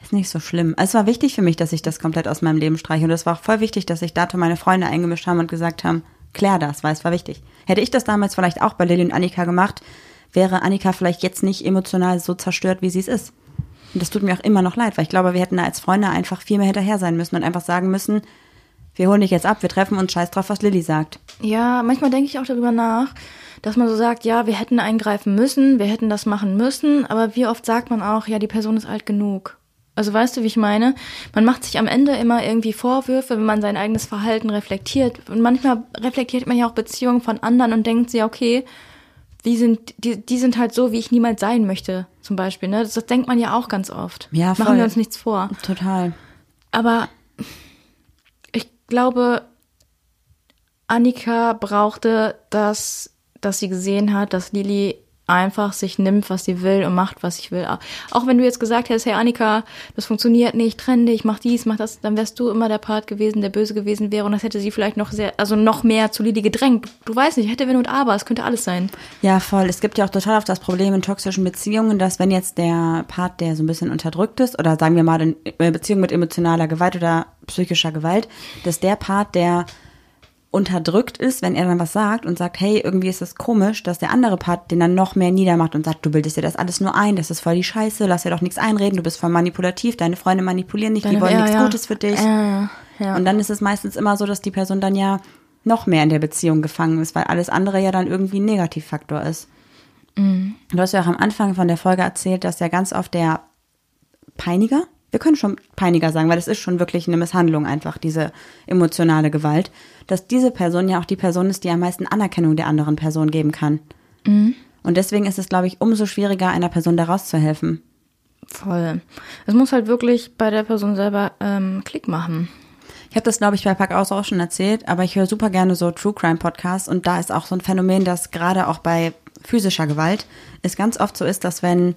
Ist nicht so schlimm. Es war wichtig für mich, dass ich das komplett aus meinem Leben streiche. Und es war auch voll wichtig, dass sich dato meine Freunde eingemischt haben und gesagt haben, klär das, weil es war wichtig. Hätte ich das damals vielleicht auch bei Lilly und Annika gemacht, wäre Annika vielleicht jetzt nicht emotional so zerstört, wie sie es ist. Und das tut mir auch immer noch leid, weil ich glaube, wir hätten da als Freunde einfach viel mehr hinterher sein müssen und einfach sagen müssen, wir holen dich jetzt ab, wir treffen uns, scheiß drauf, was Lilly sagt. Ja, manchmal denke ich auch darüber nach, dass man so sagt, ja, wir hätten eingreifen müssen, wir hätten das machen müssen, aber wie oft sagt man auch, ja, die Person ist alt genug. Also weißt du, wie ich meine? Man macht sich am Ende immer irgendwie Vorwürfe, wenn man sein eigenes Verhalten reflektiert. Und manchmal reflektiert man ja auch Beziehungen von anderen und denkt sich, okay, die sind, die, die sind halt so, wie ich niemals sein möchte, zum Beispiel. Ne? Das, das denkt man ja auch ganz oft. Ja, voll. Machen wir uns nichts vor. Total. Aber ich glaube, Annika brauchte das, dass sie gesehen hat, dass Lili einfach sich nimmt, was sie will und macht, was ich will. Auch wenn du jetzt gesagt hättest, hey Annika, das funktioniert nicht, trenn dich, mach dies, mach das, dann wärst du immer der Part gewesen, der böse gewesen wäre und das hätte sie vielleicht noch sehr, also noch mehr zu Lili gedrängt. Du weißt nicht, hätte wenn und aber, es könnte alles sein. Ja, voll. Es gibt ja auch total oft das Problem in toxischen Beziehungen, dass wenn jetzt der Part, der so ein bisschen unterdrückt ist, oder sagen wir mal in Beziehung mit emotionaler Gewalt oder psychischer Gewalt, dass der Part, der unterdrückt ist, wenn er dann was sagt und sagt, hey, irgendwie ist das komisch, dass der andere Part den dann noch mehr niedermacht und sagt, du bildest dir das alles nur ein, das ist voll die Scheiße, lass dir doch nichts einreden, du bist voll manipulativ, deine Freunde manipulieren dich, die wollen ja, nichts ja. Gutes für dich. Ja. Und dann ist es meistens immer so, dass die Person dann ja noch mehr in der Beziehung gefangen ist, weil alles andere ja dann irgendwie ein Negativfaktor ist. Mhm. Du hast ja auch am Anfang von der Folge erzählt, dass ja ganz oft der Peiniger, wir können schon Peiniger sagen, weil das ist schon wirklich eine Misshandlung einfach, diese emotionale Gewalt, dass diese Person ja auch die Person ist, die am meisten Anerkennung der anderen Person geben kann. Mhm. Und deswegen ist es, glaube ich, umso schwieriger, einer Person da rauszuhelfen. Voll. Es muss halt wirklich bei der Person selber ähm, Klick machen. Ich habe das, glaube ich, bei Pack Aus auch schon erzählt, aber ich höre super gerne so True Crime Podcasts und da ist auch so ein Phänomen, dass gerade auch bei physischer Gewalt es ganz oft so ist, dass wenn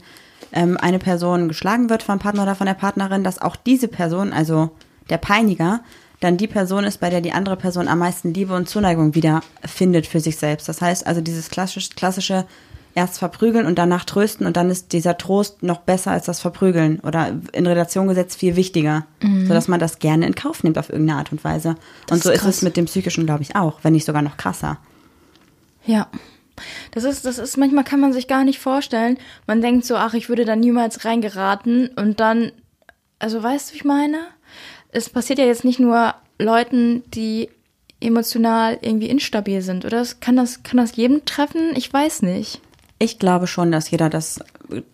ähm, eine Person geschlagen wird vom Partner oder von der Partnerin, dass auch diese Person, also der Peiniger, dann die Person ist, bei der die andere Person am meisten Liebe und Zuneigung wieder findet für sich selbst. Das heißt also dieses klassisch, klassische erst verprügeln und danach trösten und dann ist dieser Trost noch besser als das Verprügeln oder in Relation gesetzt viel wichtiger, sodass man das gerne in Kauf nimmt auf irgendeine Art und Weise. Das und so ist ist es mit dem psychischen, glaube ich, auch, wenn nicht sogar noch krasser. Ja. Das ist, das ist, manchmal kann man sich gar nicht vorstellen. Man denkt so, ach, ich würde da niemals reingeraten und dann, also weißt du, wie ich meine? Es passiert ja jetzt nicht nur Leuten, die emotional irgendwie instabil sind, oder? Kann das, kann das jedem treffen? Ich weiß nicht. Ich glaube schon, dass jeder das,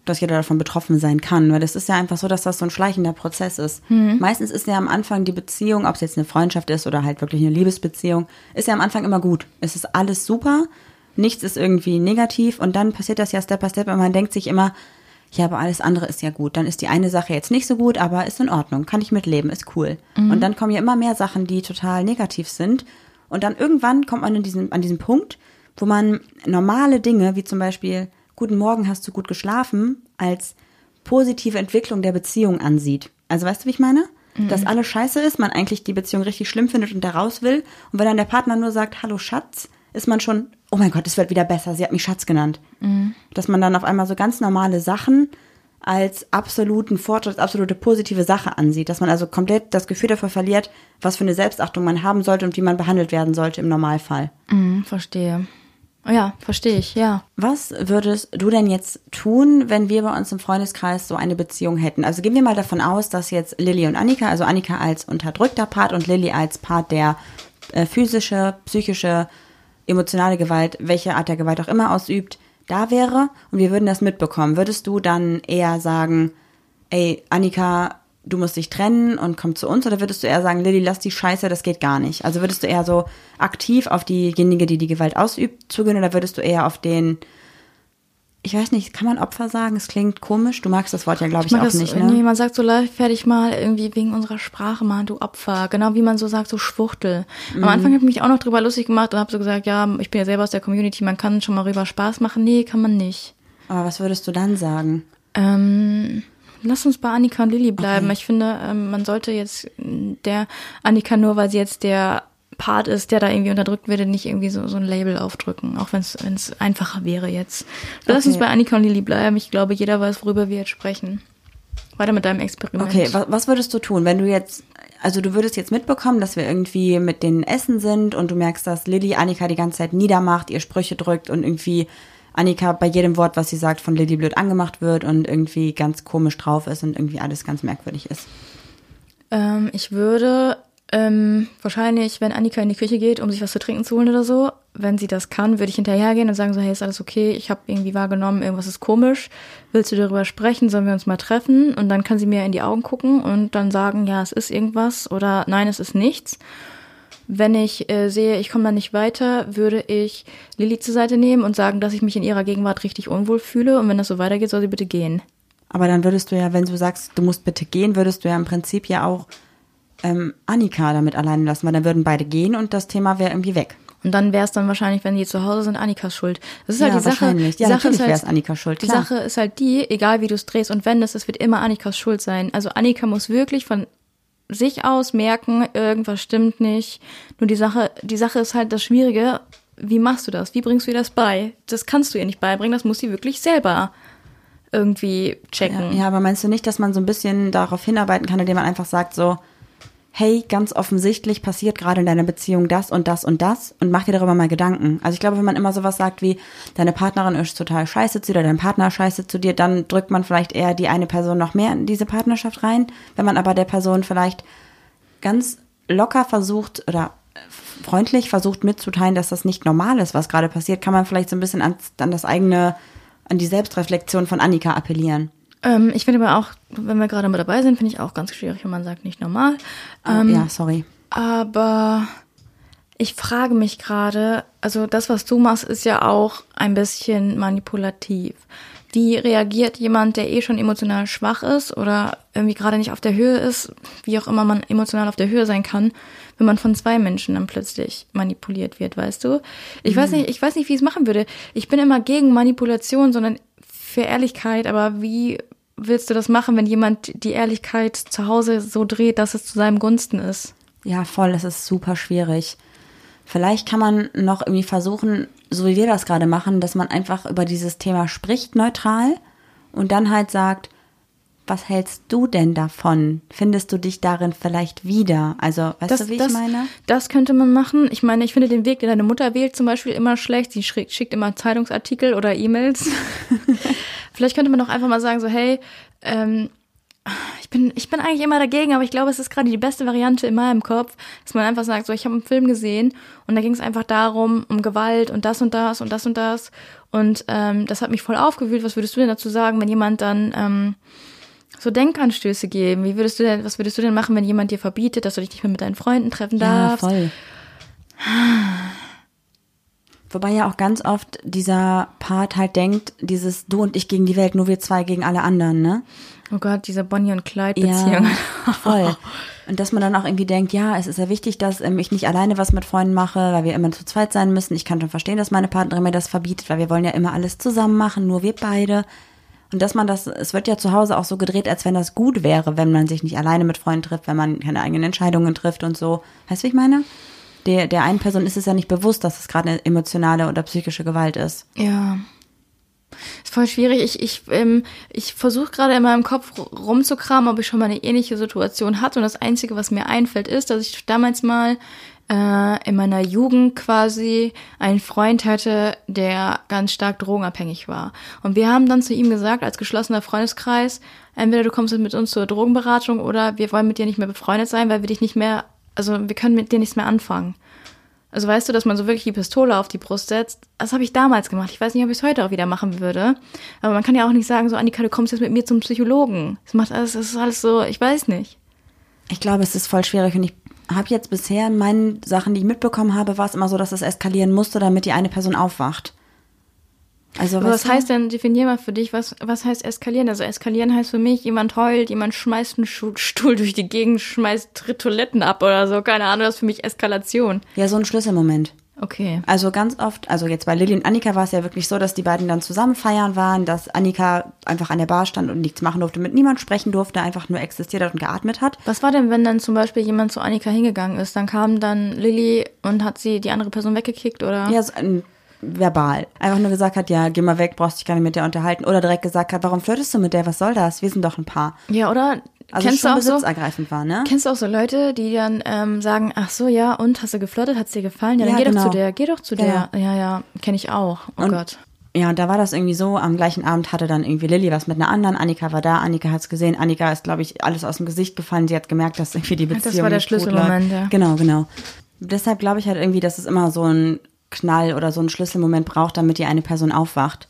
dass jeder davon betroffen sein kann, weil das ist ja einfach so, dass das so ein schleichender Prozess ist. Meistens ist ja am Anfang die Beziehung, ob es jetzt eine Freundschaft ist oder halt wirklich eine Liebesbeziehung, ist ja am Anfang immer gut. Es ist alles super, nichts ist irgendwie negativ und dann passiert das ja Step by Step und man denkt sich immer, ja, aber alles andere ist ja gut. Dann ist die eine Sache jetzt nicht so gut, aber ist in Ordnung, kann ich mitleben, ist cool. Und dann kommen ja immer mehr Sachen, die total negativ sind. Und dann irgendwann kommt man diesen, an diesen Punkt, wo man normale Dinge, wie zum Beispiel, guten Morgen, hast du gut geschlafen, als positive Entwicklung der Beziehung ansieht. Also weißt du, wie ich meine? Dass alles scheiße ist, man eigentlich die Beziehung richtig schlimm findet und da raus will. Und wenn dann der Partner nur sagt, hallo Schatz, ist man schon, oh mein Gott, es wird wieder besser, sie hat mich Schatz genannt. Dass man dann auf einmal so ganz normale Sachen als absoluten Fortschritt, als absolute positive Sache ansieht. Dass man also komplett das Gefühl dafür verliert, was für eine Selbstachtung man haben sollte und wie man behandelt werden sollte im Normalfall. Mhm, verstehe. Ja, verstehe ich, ja. Was würdest du denn jetzt tun, wenn wir bei uns im Freundeskreis so eine Beziehung hätten? Also gehen wir mal davon aus, dass jetzt Lilly und Annika, also Annika als unterdrückter Part und Lilly als Part, der äh, physische, psychische, emotionale Gewalt, welche Art der Gewalt auch immer ausübt, da wäre und wir würden das mitbekommen. Würdest du dann eher sagen, ey, Annika, du musst dich trennen und komm zu uns? Oder würdest du eher sagen, Lilly, lass die Scheiße, das geht gar nicht? Also würdest du eher so aktiv auf diejenige, die die Gewalt ausübt, zugehen oder würdest du eher auf den, ich weiß nicht, kann man Opfer sagen? Es klingt komisch. Du magst das Wort ja, glaube ich, mag auch das, nicht, wenn ne? jemand sagt so leichtfertig mal irgendwie wegen unserer Sprache mal du Opfer, genau wie man so sagt so Schwuchtel. Mhm. Am Anfang habe ich mich auch noch drüber lustig gemacht und habe so gesagt, ja, ich bin ja selber aus der Community, man kann schon mal rüber Spaß machen. Nee, kann man nicht. Aber was würdest du dann sagen? Ähm, lass uns bei Annika und Lilly bleiben. Ich finde, ähm, man sollte jetzt äh, der Annika nur, weil sie jetzt der Part ist, der da irgendwie unterdrückt wird, nicht irgendwie so, so ein Label aufdrücken, auch wenn es einfacher wäre jetzt. Lass uns Okay. bei Annika und Lilly bleiben. Ich glaube, jeder weiß, worüber wir jetzt sprechen. weiter mit deinem Experiment. Okay, was, was würdest du tun, wenn du jetzt, also du würdest jetzt mitbekommen, dass wir irgendwie mit den Essen sind und du merkst, dass Lilly Annika die ganze Zeit niedermacht, ihr Sprüche drückt und irgendwie Annika bei jedem Wort, was sie sagt, von Lilly blöd angemacht wird und irgendwie ganz komisch drauf ist und irgendwie alles ganz merkwürdig ist. Ähm, ich würde ähm, wahrscheinlich, wenn Annika in die Küche geht, um sich was zu trinken zu holen oder so, wenn sie das kann, würde ich hinterhergehen und sagen so, hey, ist alles okay? Ich habe irgendwie wahrgenommen, irgendwas ist komisch. Willst du darüber sprechen? Sollen wir uns mal treffen? Und dann kann sie mir in die Augen gucken und dann sagen, ja, es ist irgendwas oder nein, es ist nichts. Wenn ich äh, sehe, ich komme da nicht weiter, würde ich Lilly zur Seite nehmen und sagen, dass ich mich in ihrer Gegenwart richtig unwohl fühle. Und wenn das so weitergeht, soll sie bitte gehen. Aber dann würdest du ja, wenn du sagst, du musst bitte gehen, würdest du ja im Prinzip ja auch ähm, Annika damit alleine lassen, weil dann würden beide gehen und das Thema wäre irgendwie weg. Und dann wäre es dann wahrscheinlich, wenn die zu Hause sind, Annikas Schuld. Das ist halt Ja, die Sache. Die Ja, Sache natürlich ist halt, Annikas Schuld, Die klar. Sache ist halt die, egal wie du es drehst und wendest, es wird immer Annikas Schuld sein. Also Annika muss wirklich von sich aus merken, irgendwas stimmt nicht. Nur die Sache, die Sache ist halt das Schwierige. Wie machst du das? Wie bringst du ihr das bei? Das kannst du ihr nicht beibringen. Das muss sie wirklich selber irgendwie checken. Ja, aber meinst du nicht, dass man so ein bisschen darauf hinarbeiten kann, indem man einfach sagt so, hey, ganz offensichtlich passiert gerade in deiner Beziehung das und das und das und mach dir darüber mal Gedanken. Also ich glaube, wenn man immer sowas sagt wie, deine Partnerin ist total scheiße zu dir, dein Partner scheiße zu dir, dann drückt man vielleicht eher die eine Person noch mehr in diese Partnerschaft rein. Wenn man aber der Person vielleicht ganz locker versucht oder freundlich versucht mitzuteilen, dass das nicht normal ist, was gerade passiert, kann man vielleicht so ein bisschen an, an das eigene, an die Selbstreflexion von Annika appellieren. Ähm, ich finde aber auch, wenn wir gerade mit dabei sind, finde ich auch ganz schwierig, wenn man sagt, nicht normal. Oh, Ähm, ja, sorry. Aber ich frage mich gerade, also das, was du machst, ist ja auch ein bisschen manipulativ. Wie reagiert jemand, der eh schon emotional schwach ist oder irgendwie gerade nicht auf der Höhe ist, wie auch immer man emotional auf der Höhe sein kann, wenn man von zwei Menschen dann plötzlich manipuliert wird, weißt du? Ich weiß nicht, ich weiß nicht, wie ich es machen würde. Ich bin immer gegen Manipulation, sondern für Ehrlichkeit, aber wie willst du das machen, wenn jemand die Ehrlichkeit zu Hause so dreht, dass es zu seinem Gunsten ist? Ja, voll, das ist super schwierig. Vielleicht kann man noch irgendwie versuchen, so wie wir das gerade machen, dass man einfach über dieses Thema spricht, neutral, und dann halt sagt, was hältst du denn davon? Findest du dich darin vielleicht wieder? Also, weißt du, wie ich meine? Das könnte man machen. Ich meine, ich finde den Weg, den deine Mutter wählt, zum Beispiel immer schlecht. Sie schickt, schickt immer Zeitungsartikel oder E-Mails. Vielleicht könnte man doch einfach mal sagen, so, hey, ähm, ich bin, ich bin eigentlich immer dagegen, aber ich glaube, es ist gerade die beste Variante in meinem Kopf, dass man einfach sagt, so, ich habe einen Film gesehen und da ging es einfach darum, um Gewalt und das und das und das und das. Und ähm, das hat mich voll aufgewühlt. Was würdest du denn dazu sagen, wenn jemand dann ähm, so Denkanstöße geben? Wie würdest du denn, was würdest du denn machen, wenn jemand dir verbietet, dass du dich nicht mehr mit deinen Freunden treffen Ja, darfst? voll. Wobei ja auch ganz oft dieser Part halt denkt, dieses du und ich gegen die Welt, nur wir zwei gegen alle anderen, ne? Oh Gott, diese Bonnie und Clyde-Beziehung. Ja, voll. Und dass man dann auch irgendwie denkt, ja, es ist ja wichtig, dass ähm, ich nicht alleine was mit Freunden mache, weil wir immer zu zweit sein müssen. Ich kann schon verstehen, dass meine Partnerin mir das verbietet, weil wir wollen ja immer alles zusammen machen, nur wir beide. Und dass man das, es wird ja zu Hause auch so gedreht, als wenn das gut wäre, wenn man sich nicht alleine mit Freunden trifft, wenn man keine eigenen Entscheidungen trifft und so. Weißt du, wie ich meine? Der, der einen Person ist es ja nicht bewusst, dass es gerade eine emotionale oder psychische Gewalt ist. Ja. Ist voll schwierig. Ich, ich, ähm, ich versuche gerade in meinem Kopf rumzukramen, ob ich schon mal eine ähnliche Situation hatte. Und das Einzige, was mir einfällt, ist, dass ich damals mal äh, in meiner Jugend quasi einen Freund hatte, der ganz stark drogenabhängig war. Und wir haben dann zu ihm gesagt, als geschlossener Freundeskreis, entweder du kommst mit uns zur Drogenberatung oder wir wollen mit dir nicht mehr befreundet sein, weil wir dich nicht mehr, also wir können mit dir nichts mehr anfangen. Also weißt du, dass man so wirklich die Pistole auf die Brust setzt? Das habe ich damals gemacht. Ich weiß nicht, ob ich es heute auch wieder machen würde. Aber man kann ja auch nicht sagen, so Annika, du kommst jetzt mit mir zum Psychologen. Das macht alles, das ist alles so, ich weiß nicht. Ich glaube, es ist voll schwierig und ich habe jetzt bisher in meinen Sachen, die ich mitbekommen habe, war es immer so, dass es eskalieren musste, damit die eine Person aufwacht. Also weißt was heißt denn, definier mal für dich, was, was heißt eskalieren? Also eskalieren heißt für mich, jemand heult, jemand schmeißt einen Stuhl durch die Gegend, schmeißt Toiletten ab oder so. Keine Ahnung, das ist für mich Eskalation. Ja, so ein Schlüsselmoment. Okay. Also ganz oft, also jetzt bei Lilly und Annika war es ja wirklich so, dass die beiden dann zusammen feiern waren, dass Annika einfach an der Bar stand und nichts machen durfte, mit niemand sprechen durfte, einfach nur existiert hat und geatmet hat. Was war denn, wenn dann zum Beispiel jemand zu Annika hingegangen ist? Dann kam dann Lilly und hat sie die andere Person weggekickt oder? Ja, so, verbal. Einfach nur gesagt hat, ja, geh mal weg, brauchst dich gar nicht mit der unterhalten. Oder direkt gesagt hat, warum flirtest du mit der, was soll das? Wir sind doch ein Paar. Ja, oder Also kennst du schon auch so, besitzergreifend war, ne? kennst du auch so Leute, die dann ähm, sagen, ach so, ja, und hast du geflirtet, hat's dir gefallen? Ja, dann Ja, geh genau. doch zu der, geh doch zu Genau. der. Ja, ja, kenne ich auch. Oh Und- Gott. Ja, und da war das irgendwie so, am gleichen Abend hatte dann irgendwie Lilly was mit einer anderen, Annika war da, Annika hat's gesehen, Annika ist, glaube ich, alles aus dem Gesicht gefallen, sie hat gemerkt, dass irgendwie die das Beziehung war der Schlüsselmoment, ja. Genau, genau. Deshalb glaube ich halt irgendwie, dass es immer so ein Knall oder so ein Schlüsselmoment braucht, damit die eine Person aufwacht.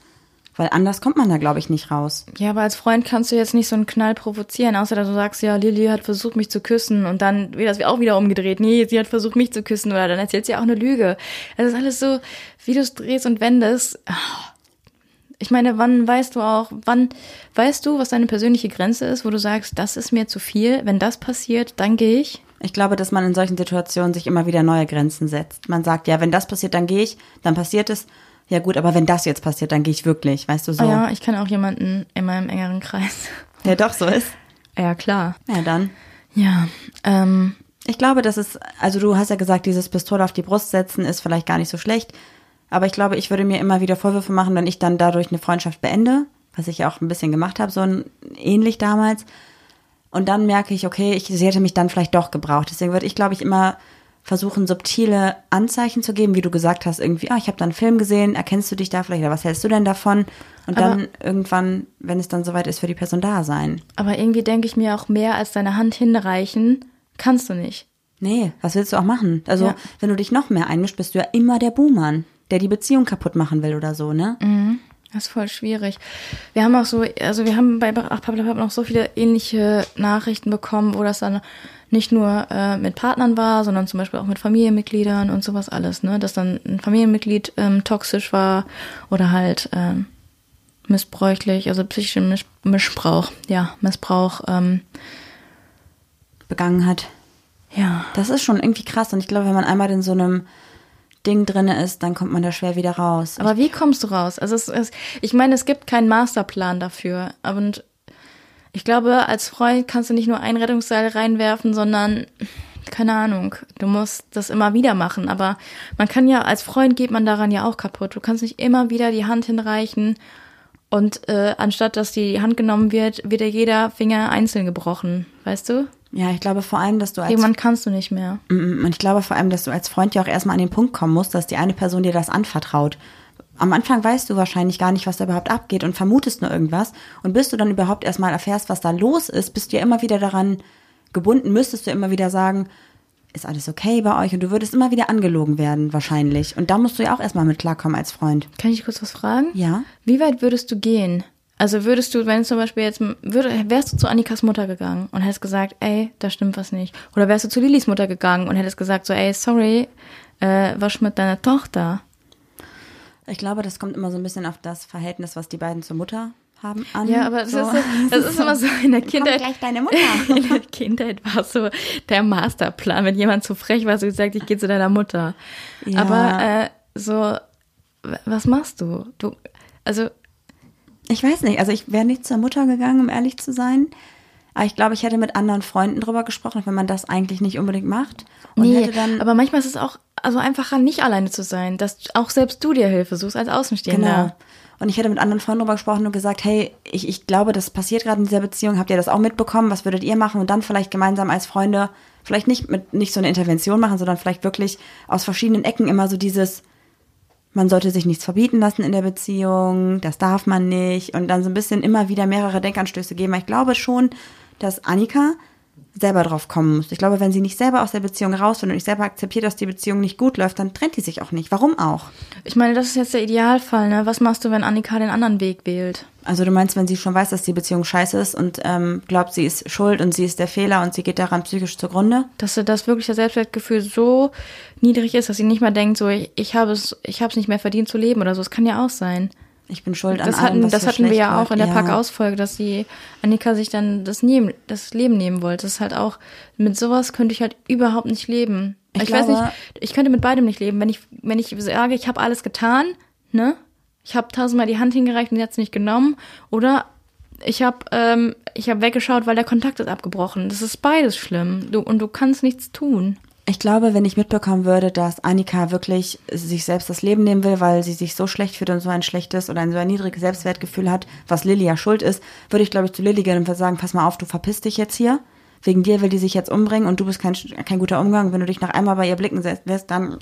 Weil anders kommt man da, glaube ich, nicht raus. Ja, aber als Freund kannst du jetzt nicht so einen Knall provozieren, außer dass du sagst, ja, Lilly hat versucht, mich zu küssen und dann wird das auch wieder umgedreht. Nee, sie hat versucht, mich zu küssen oder dann erzählt sie auch eine Lüge. Das ist alles so, wie du es drehst und wendest. Ich meine, wann weißt du auch, wann weißt du, was deine persönliche Grenze ist, wo du sagst, das ist mir zu viel. Wenn das passiert, dann gehe ich. Ich glaube, dass man in solchen Situationen sich immer wieder neue Grenzen setzt. Man sagt, ja, wenn das passiert, dann gehe ich, dann passiert es. Ja gut, aber wenn das jetzt passiert, dann gehe ich wirklich, weißt du so. Ah ja, ich kenne auch jemanden in meinem engeren Kreis. Der doch so ist. Ja, klar. Ja, dann. Ja, ähm, Ich glaube, das ist, also du hast ja gesagt, dieses Pistole auf die Brust setzen ist vielleicht gar nicht so schlecht. Aber ich glaube, ich würde mir immer wieder Vorwürfe machen, wenn ich dann dadurch eine Freundschaft beende, was ich ja auch ein bisschen gemacht habe, so ein, ähnlich damals. Und dann merke ich, okay, ich, sie hätte mich dann vielleicht doch gebraucht. Deswegen würde ich, glaube ich, immer versuchen, subtile Anzeichen zu geben, wie du gesagt hast, irgendwie, ah, ich habe da einen Film gesehen, erkennst du dich da vielleicht oder was hältst du denn davon? Und Aber- dann irgendwann, wenn es dann soweit ist, für die Person da sein. aber irgendwie denke ich mir auch mehr als deine Hand hinreichen, kannst du nicht. Nee, was willst du auch machen? Also, Ja. wenn du dich noch mehr einmischst, bist du ja immer der Buhmann, der die Beziehung kaputt machen will oder so, ne? Das ist voll schwierig. Wir haben auch so, also wir haben bei Ach Pabla noch so viele ähnliche Nachrichten bekommen, wo das dann nicht nur äh, mit Partnern war, sondern zum Beispiel auch mit Familienmitgliedern und sowas alles, ne? Dass dann ein Familienmitglied ähm, toxisch war oder halt ähm, missbräuchlich, also psychischer Miss Missbrauch, ja, Missbrauch, ähm, Begangen hat. ja. Das ist schon irgendwie krass. Und ich glaube, wenn man einmal in so einem Ding drinne ist, dann kommt man da schwer wieder raus. Aber wie kommst du raus? Also es, es, ich meine, es gibt keinen Masterplan dafür. Aber und ich glaube, als Freund kannst du nicht nur ein Rettungsseil reinwerfen, sondern keine Ahnung, du musst das immer wieder machen. Aber man kann ja, als Freund geht man daran ja auch kaputt. Du kannst nicht immer wieder die Hand hinreichen und äh, anstatt dass die Hand genommen wird, wird ja jeder Finger einzeln gebrochen. Weißt du? Ja, ich glaube vor allem, dass du als Irgendwann kannst du nicht mehr. Mm, Und ich glaube vor allem, dass du als Freund ja auch erstmal an den Punkt kommen musst, dass die eine Person dir das anvertraut. Am Anfang weißt du wahrscheinlich gar nicht, was da überhaupt abgeht und vermutest nur irgendwas. Und bis du dann überhaupt erstmal erfährst, was da los ist, bist du ja immer wieder daran gebunden, müsstest du immer wieder sagen, ist alles okay bei euch? Und du würdest immer wieder angelogen werden, wahrscheinlich. Und da musst du ja auch erstmal mit klarkommen als Freund. Kann ich kurz was fragen? Ja. Wie weit würdest du gehen? Also würdest du, wenn zum Beispiel jetzt, würde, wärst du zu Annikas Mutter gegangen und hättest gesagt, ey, da stimmt was nicht. Oder wärst du zu Lilis Mutter gegangen und hättest gesagt, so, ey, sorry, äh, was mit deiner Tochter? Ich glaube, das kommt immer so ein bisschen auf das Verhältnis, was die beiden zur Mutter haben, an. Ja, aber das, so. ist, so, das ist immer so in der Kommt Kindheit. gleich deine Mutter. In der Kindheit war so der Masterplan, wenn jemand zu frech war, so gesagt, ich gehe zu deiner Mutter. Ja. Aber äh, so, was machst du? Du, also Ich weiß nicht, also ich wäre nicht zur Mutter gegangen, um ehrlich zu sein. Aber ich glaube, ich hätte mit anderen Freunden drüber gesprochen, wenn man das eigentlich nicht unbedingt macht. Und Nee, hätte dann. aber manchmal ist es auch also einfacher, nicht alleine zu sein, dass auch selbst du dir Hilfe suchst als Außenstehender. genau. Und ich hätte mit anderen Freunden drüber gesprochen und gesagt, hey, ich, ich glaube, das passiert gerade in dieser Beziehung. Habt ihr das auch mitbekommen? Was würdet ihr machen? Und dann vielleicht gemeinsam als Freunde, vielleicht nicht mit nicht so eine Intervention machen, sondern vielleicht wirklich aus verschiedenen Ecken immer so dieses, man sollte sich nichts verbieten lassen in der Beziehung, das darf man nicht. Und dann so ein bisschen immer wieder mehrere Denkanstöße geben. Ich glaube schon, dass Annika selber drauf kommen muss. Ich glaube, wenn sie nicht selber aus der Beziehung raus will und nicht selber akzeptiert, dass die Beziehung nicht gut läuft, dann trennt die sich auch nicht. Warum auch? Ich meine, das ist jetzt der Idealfall, ne? Was machst du, wenn Annika den anderen Weg wählt? Also du meinst, wenn sie schon weiß, dass die Beziehung scheiße ist und ähm, glaubt, sie ist schuld und sie ist der Fehler und sie geht daran psychisch zugrunde? Dass sie das wirklich das Selbstwertgefühl so niedrig ist, dass sie nicht mal denkt, so ich, ich habe es, ich habe es nicht mehr verdient zu leben oder so. Es kann ja auch sein. Ich bin schuld an Das allem, hatten, was das hatten wir ja auch in der Pack-Ausfolge, dass sie Annika sich dann das, nehmen, das Leben nehmen wollte. Das ist halt auch, mit sowas könnte ich halt überhaupt nicht leben. Ich Ich, weiß glaube- nicht, ich könnte mit beidem nicht leben. Wenn ich, wenn ich sage, ich habe alles getan, ne? Ich habe tausendmal die Hand hingereicht und sie hat es nicht genommen. Oder ich habe ähm, ich hab weggeschaut, weil der Kontakt ist abgebrochen. Das ist beides schlimm. Du, und du kannst nichts tun. Ich glaube, wenn ich mitbekommen würde, dass Annika wirklich sich selbst das Leben nehmen will, weil sie sich so schlecht fühlt und so ein schlechtes oder ein so ein niedriges Selbstwertgefühl hat, was Lilly ja schuld ist, würde ich, glaube ich, zu Lilly gehen und würde sagen, pass mal auf, du verpisst dich jetzt hier. Wegen dir will die sich jetzt umbringen und du bist kein, kein guter Umgang. Wenn du dich noch einmal bei ihr blicken wirst, dann,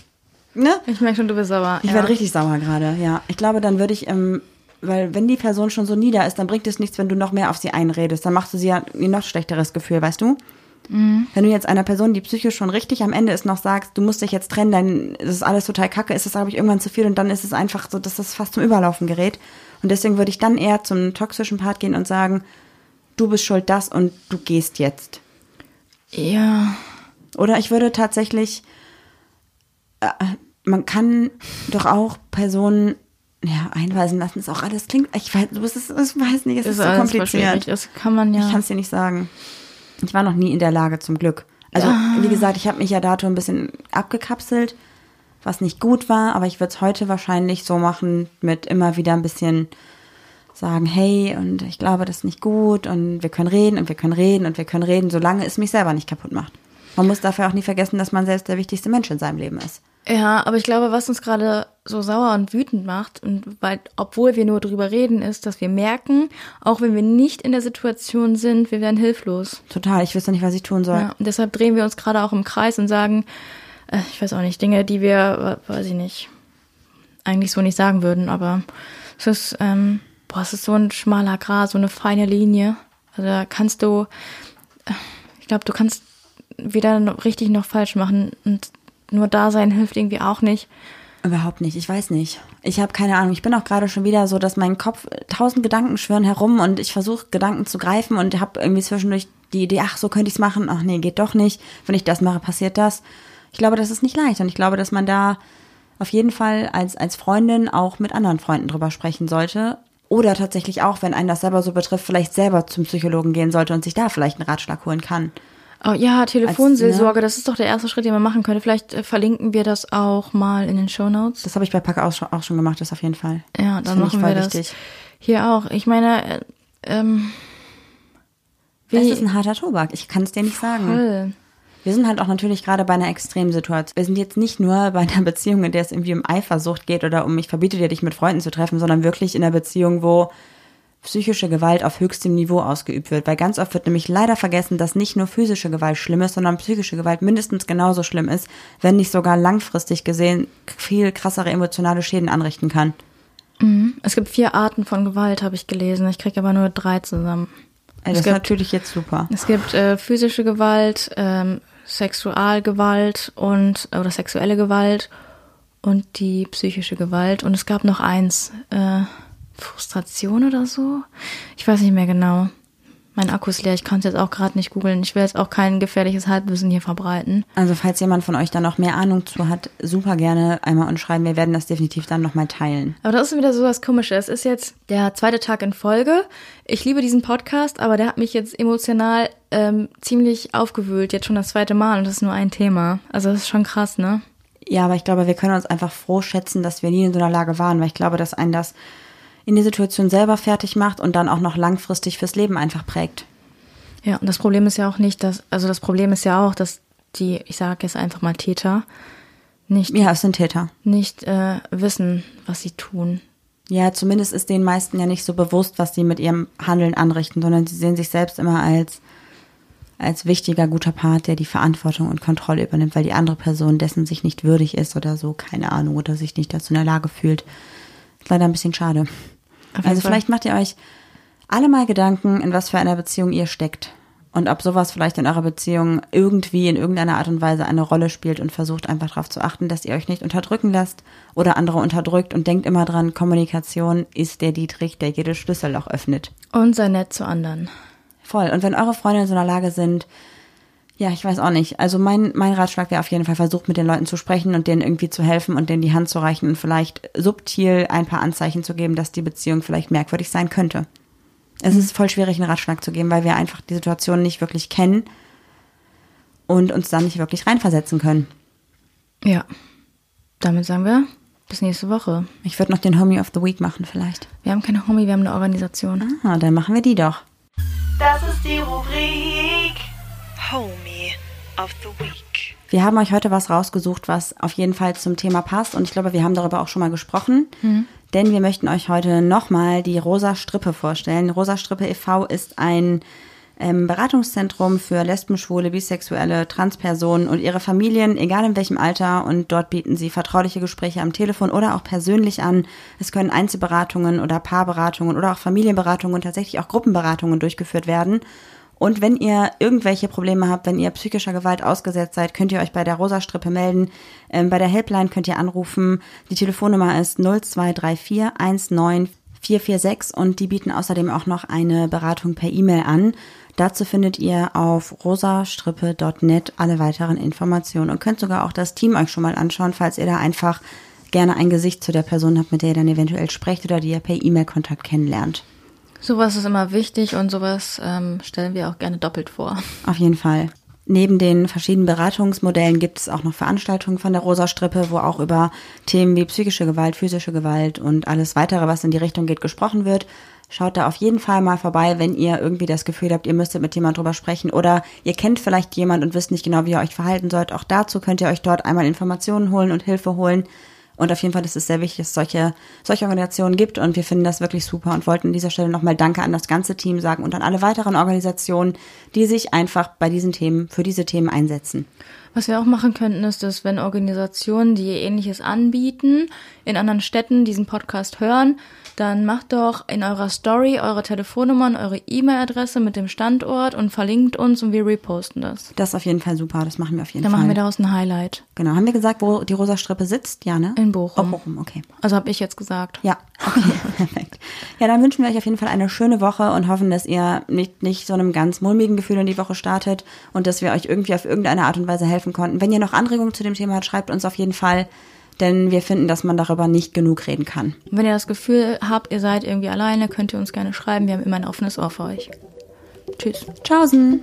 ne? Ich merke schon, du bist sauer. Ich ja. werde richtig sauer gerade, ja. Ich glaube, dann würde ich, ähm, weil wenn die Person schon so nieder ist, dann bringt es nichts, wenn du noch mehr auf sie einredest. Dann machst du sie ja ein noch schlechteres Gefühl, weißt du? Wenn du jetzt einer Person, die psychisch schon richtig am Ende ist, noch sagst, du musst dich jetzt trennen, dann ist es alles total kacke, ist das, glaube ich, irgendwann zu viel und dann ist es einfach so, dass das fast zum Überlaufen gerät. Und deswegen würde ich dann eher zum toxischen Part gehen und sagen, du bist schuld das und du gehst jetzt. Ja. Oder ich würde tatsächlich, äh, man kann doch auch Personen ja, einweisen lassen, ist auch alles klingt, ich weiß, du bist, ich weiß nicht, es ist, so alles voll kompliziert. Das kann man ja. Ich kann es dir nicht sagen. Ich war noch nie in der Lage, zum Glück. Also, wie gesagt, ich habe mich ja dato ein bisschen abgekapselt, was nicht gut war, aber ich würde es heute wahrscheinlich so machen, mit immer wieder ein bisschen sagen, hey, und ich glaube, das ist nicht gut und wir können reden und wir können reden und wir können reden, solange es mich selber nicht kaputt macht. Man muss dafür auch nie vergessen, dass man selbst der wichtigste Mensch in seinem Leben ist. Ja, aber ich glaube, was uns gerade so sauer und wütend macht, und weil, obwohl wir nur drüber reden, ist, dass wir merken, auch wenn wir nicht in der Situation sind, wir werden hilflos. Total, ich wüsste nicht, was ich tun soll. Ja, und deshalb drehen wir uns gerade auch im Kreis und sagen, äh, ich weiß auch nicht, Dinge, die wir, weiß ich nicht, eigentlich so nicht sagen würden, aber es ist, ähm, boah, es ist so ein schmaler Gras, so eine feine Linie. Also da kannst du, äh, ich glaube, du kannst weder richtig noch falsch machen und nur da sein hilft irgendwie auch nicht. Überhaupt nicht, ich weiß nicht. Ich habe keine Ahnung. Ich bin auch gerade schon wieder so, dass mein Kopf tausend Gedanken schwirren herum und ich versuche Gedanken zu greifen und habe irgendwie zwischendurch die Idee, ach, so könnte ich es machen. Ach nee, geht doch nicht. Wenn ich das mache, passiert das. Ich glaube, das ist nicht leicht und ich glaube, dass man da auf jeden Fall als, als Freundin auch mit anderen Freunden drüber sprechen sollte. Oder tatsächlich auch, wenn einen das selber so betrifft, vielleicht selber zum Psychologen gehen sollte und sich da vielleicht einen Ratschlag holen kann. Oh, ja, Telefonseelsorge, ne? das ist doch der erste Schritt, den man machen könnte. Vielleicht äh, verlinken wir das auch mal in den Shownotes. Das habe ich bei Pack auch schon, auch schon gemacht, das auf jeden Fall. Ja, das dann machen wir das. wichtig. Hier auch. Ich meine, äh, ähm, Das ist ein harter Tobak, ich kann es dir nicht sagen. voll. Wir sind halt auch natürlich gerade bei einer Extremsituation. Wir sind jetzt nicht nur bei einer Beziehung, in der es irgendwie um Eifersucht geht oder um ich verbiete dir, dich mit Freunden zu treffen, sondern wirklich in einer Beziehung, wo psychische Gewalt auf höchstem Niveau ausgeübt wird. Weil ganz oft wird nämlich leider vergessen, dass nicht nur physische Gewalt schlimm ist, sondern psychische Gewalt mindestens genauso schlimm ist, wenn nicht sogar langfristig gesehen viel krassere emotionale Schäden anrichten kann. Es gibt vier Arten von Gewalt, habe ich gelesen. Ich kriege aber nur drei zusammen. Ey, Es das ist gibt- natürlich jetzt super. Es gibt äh, physische Gewalt, ähm, Sexualgewalt und oder sexuelle Gewalt und die psychische Gewalt. Und es gab noch eins, äh, Frustration oder so. Ich weiß nicht mehr genau. Mein Akku ist leer, ich kann es jetzt auch gerade nicht googeln. Ich will jetzt auch kein gefährliches Halbwissen hier verbreiten. Also falls jemand von euch da noch mehr Ahnung zu hat, super gerne einmal uns schreiben. Wir werden das definitiv dann nochmal teilen. Aber das ist wieder so was Komisches. Es ist jetzt der zweite Tag in Folge. Ich liebe diesen Podcast, aber der hat mich jetzt emotional ähm, ziemlich aufgewühlt. Jetzt schon das zweite Mal und das ist nur ein Thema. Also das ist schon krass, ne? Ja, aber ich glaube, wir können uns einfach froh schätzen, dass wir nie in so einer Lage waren, weil ich glaube, dass einen das in die Situation selber fertig macht und dann auch noch langfristig fürs Leben einfach prägt. Ja, und das Problem ist ja auch nicht, dass, also das Problem ist ja auch, dass die, ich sage jetzt einfach mal Täter, nicht, Ja, es sind Täter. nicht äh, wissen, was sie tun. Ja, zumindest ist den meisten ja nicht so bewusst, was sie mit ihrem Handeln anrichten, sondern sie sehen sich selbst immer als, als wichtiger, guter Part, der die Verantwortung und Kontrolle übernimmt, weil die andere Person dessen sich nicht würdig ist oder so, keine Ahnung, oder sich nicht dazu in der Lage fühlt. Ist leider ein bisschen schade. Also Fall. vielleicht macht ihr euch alle mal Gedanken, in was für einer Beziehung ihr steckt. Und ob sowas vielleicht in eurer Beziehung irgendwie in irgendeiner Art und Weise eine Rolle spielt und versucht einfach darauf zu achten, dass ihr euch nicht unterdrücken lasst oder andere unterdrückt und denkt immer dran, Kommunikation ist der Dietrich, der jedes Schlüsselloch öffnet. Und sei nett zu anderen. Voll. Und wenn eure Freunde in so einer Lage sind, ja, ich weiß auch nicht. Also mein, mein Ratschlag wäre auf jeden Fall, versucht mit den Leuten zu sprechen und denen irgendwie zu helfen und denen die Hand zu reichen und vielleicht subtil ein paar Anzeichen zu geben, dass die Beziehung vielleicht merkwürdig sein könnte. Es ist voll schwierig, einen Ratschlag zu geben, weil wir einfach die Situation nicht wirklich kennen und uns dann nicht wirklich reinversetzen können. Ja. Damit sagen wir, bis nächste Woche. Ich würde noch den Homie of the Week machen vielleicht. Wir haben keine Homie, wir haben eine Organisation. Ah, dann machen wir die doch. Das ist die Rubrik Homie of the Week. Wir haben euch heute was rausgesucht, was auf jeden Fall zum Thema passt. Und ich glaube, wir haben darüber auch schon mal gesprochen. Denn wir möchten euch heute nochmal die Rosa Strippe vorstellen. Rosa Strippe e.V. ist ein ähm, Beratungszentrum für Lesben, Schwule, Bisexuelle, Transpersonen und ihre Familien, egal in welchem Alter. Und dort bieten sie vertrauliche Gespräche am Telefon oder auch persönlich an. Es können Einzelberatungen oder Paarberatungen oder auch Familienberatungen und tatsächlich auch Gruppenberatungen durchgeführt werden. Und wenn ihr irgendwelche Probleme habt, wenn ihr psychischer Gewalt ausgesetzt seid, könnt ihr euch bei der Rosa Strippe melden. Ähm, bei der Helpline könnt ihr anrufen. Die Telefonnummer ist 0234 19 446 und die bieten außerdem auch noch eine Beratung per E-Mail an. Dazu findet ihr auf rosastrippe.net alle weiteren Informationen und könnt sogar auch das Team euch schon mal anschauen, falls ihr da einfach gerne ein Gesicht zu der Person habt, mit der ihr dann eventuell sprecht oder die ihr per E-Mail-Kontakt kennenlernt. Sowas ist immer wichtig und sowas ähm, stellen wir auch gerne doppelt vor. Auf jeden Fall. Neben den verschiedenen Beratungsmodellen gibt es auch noch Veranstaltungen von der Rosa Strippe, wo auch über Themen wie psychische Gewalt, physische Gewalt und alles weitere, was in die Richtung geht, gesprochen wird. Schaut da auf jeden Fall mal vorbei, wenn ihr irgendwie das Gefühl habt, ihr müsstet mit jemand drüber sprechen oder ihr kennt vielleicht jemand und wisst nicht genau, wie ihr euch verhalten sollt. Auch dazu könnt ihr euch dort einmal Informationen holen und Hilfe holen. Und auf jeden Fall ist es sehr wichtig, dass es solche, solche Organisationen gibt und wir finden das wirklich super und wollten an dieser Stelle nochmal Danke an das ganze Team sagen und an alle weiteren Organisationen, die sich einfach bei diesen Themen, für diese Themen einsetzen. Was wir auch machen könnten, ist, dass wenn Organisationen, die ähnliches anbieten, in anderen Städten diesen Podcast hören, dann macht doch in eurer Story eure Telefonnummern, eure E-Mail-Adresse mit dem Standort und verlinkt uns und wir reposten das. Das ist auf jeden Fall super, das machen wir auf jeden Dann Fall. machen wir daraus ein Highlight. Genau, haben wir gesagt, wo die Rosa Strippe sitzt? Ja, ne? In Bochum. Oh, Bochum, okay. Also habe ich jetzt gesagt. Ja, okay, perfekt. Ja, dann wünschen wir euch auf jeden Fall eine schöne Woche und hoffen, dass ihr nicht, nicht so einem ganz mulmigen Gefühl in die Woche startet und dass wir euch irgendwie auf irgendeine Art und Weise helfen konnten. Wenn ihr noch Anregungen zu dem Thema habt, schreibt uns auf jeden Fall, denn wir finden, dass man darüber nicht genug reden kann. Und wenn ihr das Gefühl habt, ihr seid irgendwie alleine, könnt ihr uns gerne schreiben. Wir haben immer ein offenes Ohr für euch. Tschüss. Tschaußen!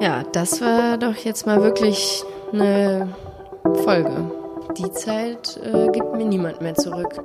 Ja, das war doch jetzt mal wirklich eine Folge. Die Zeit äh, gibt mir niemand mehr zurück.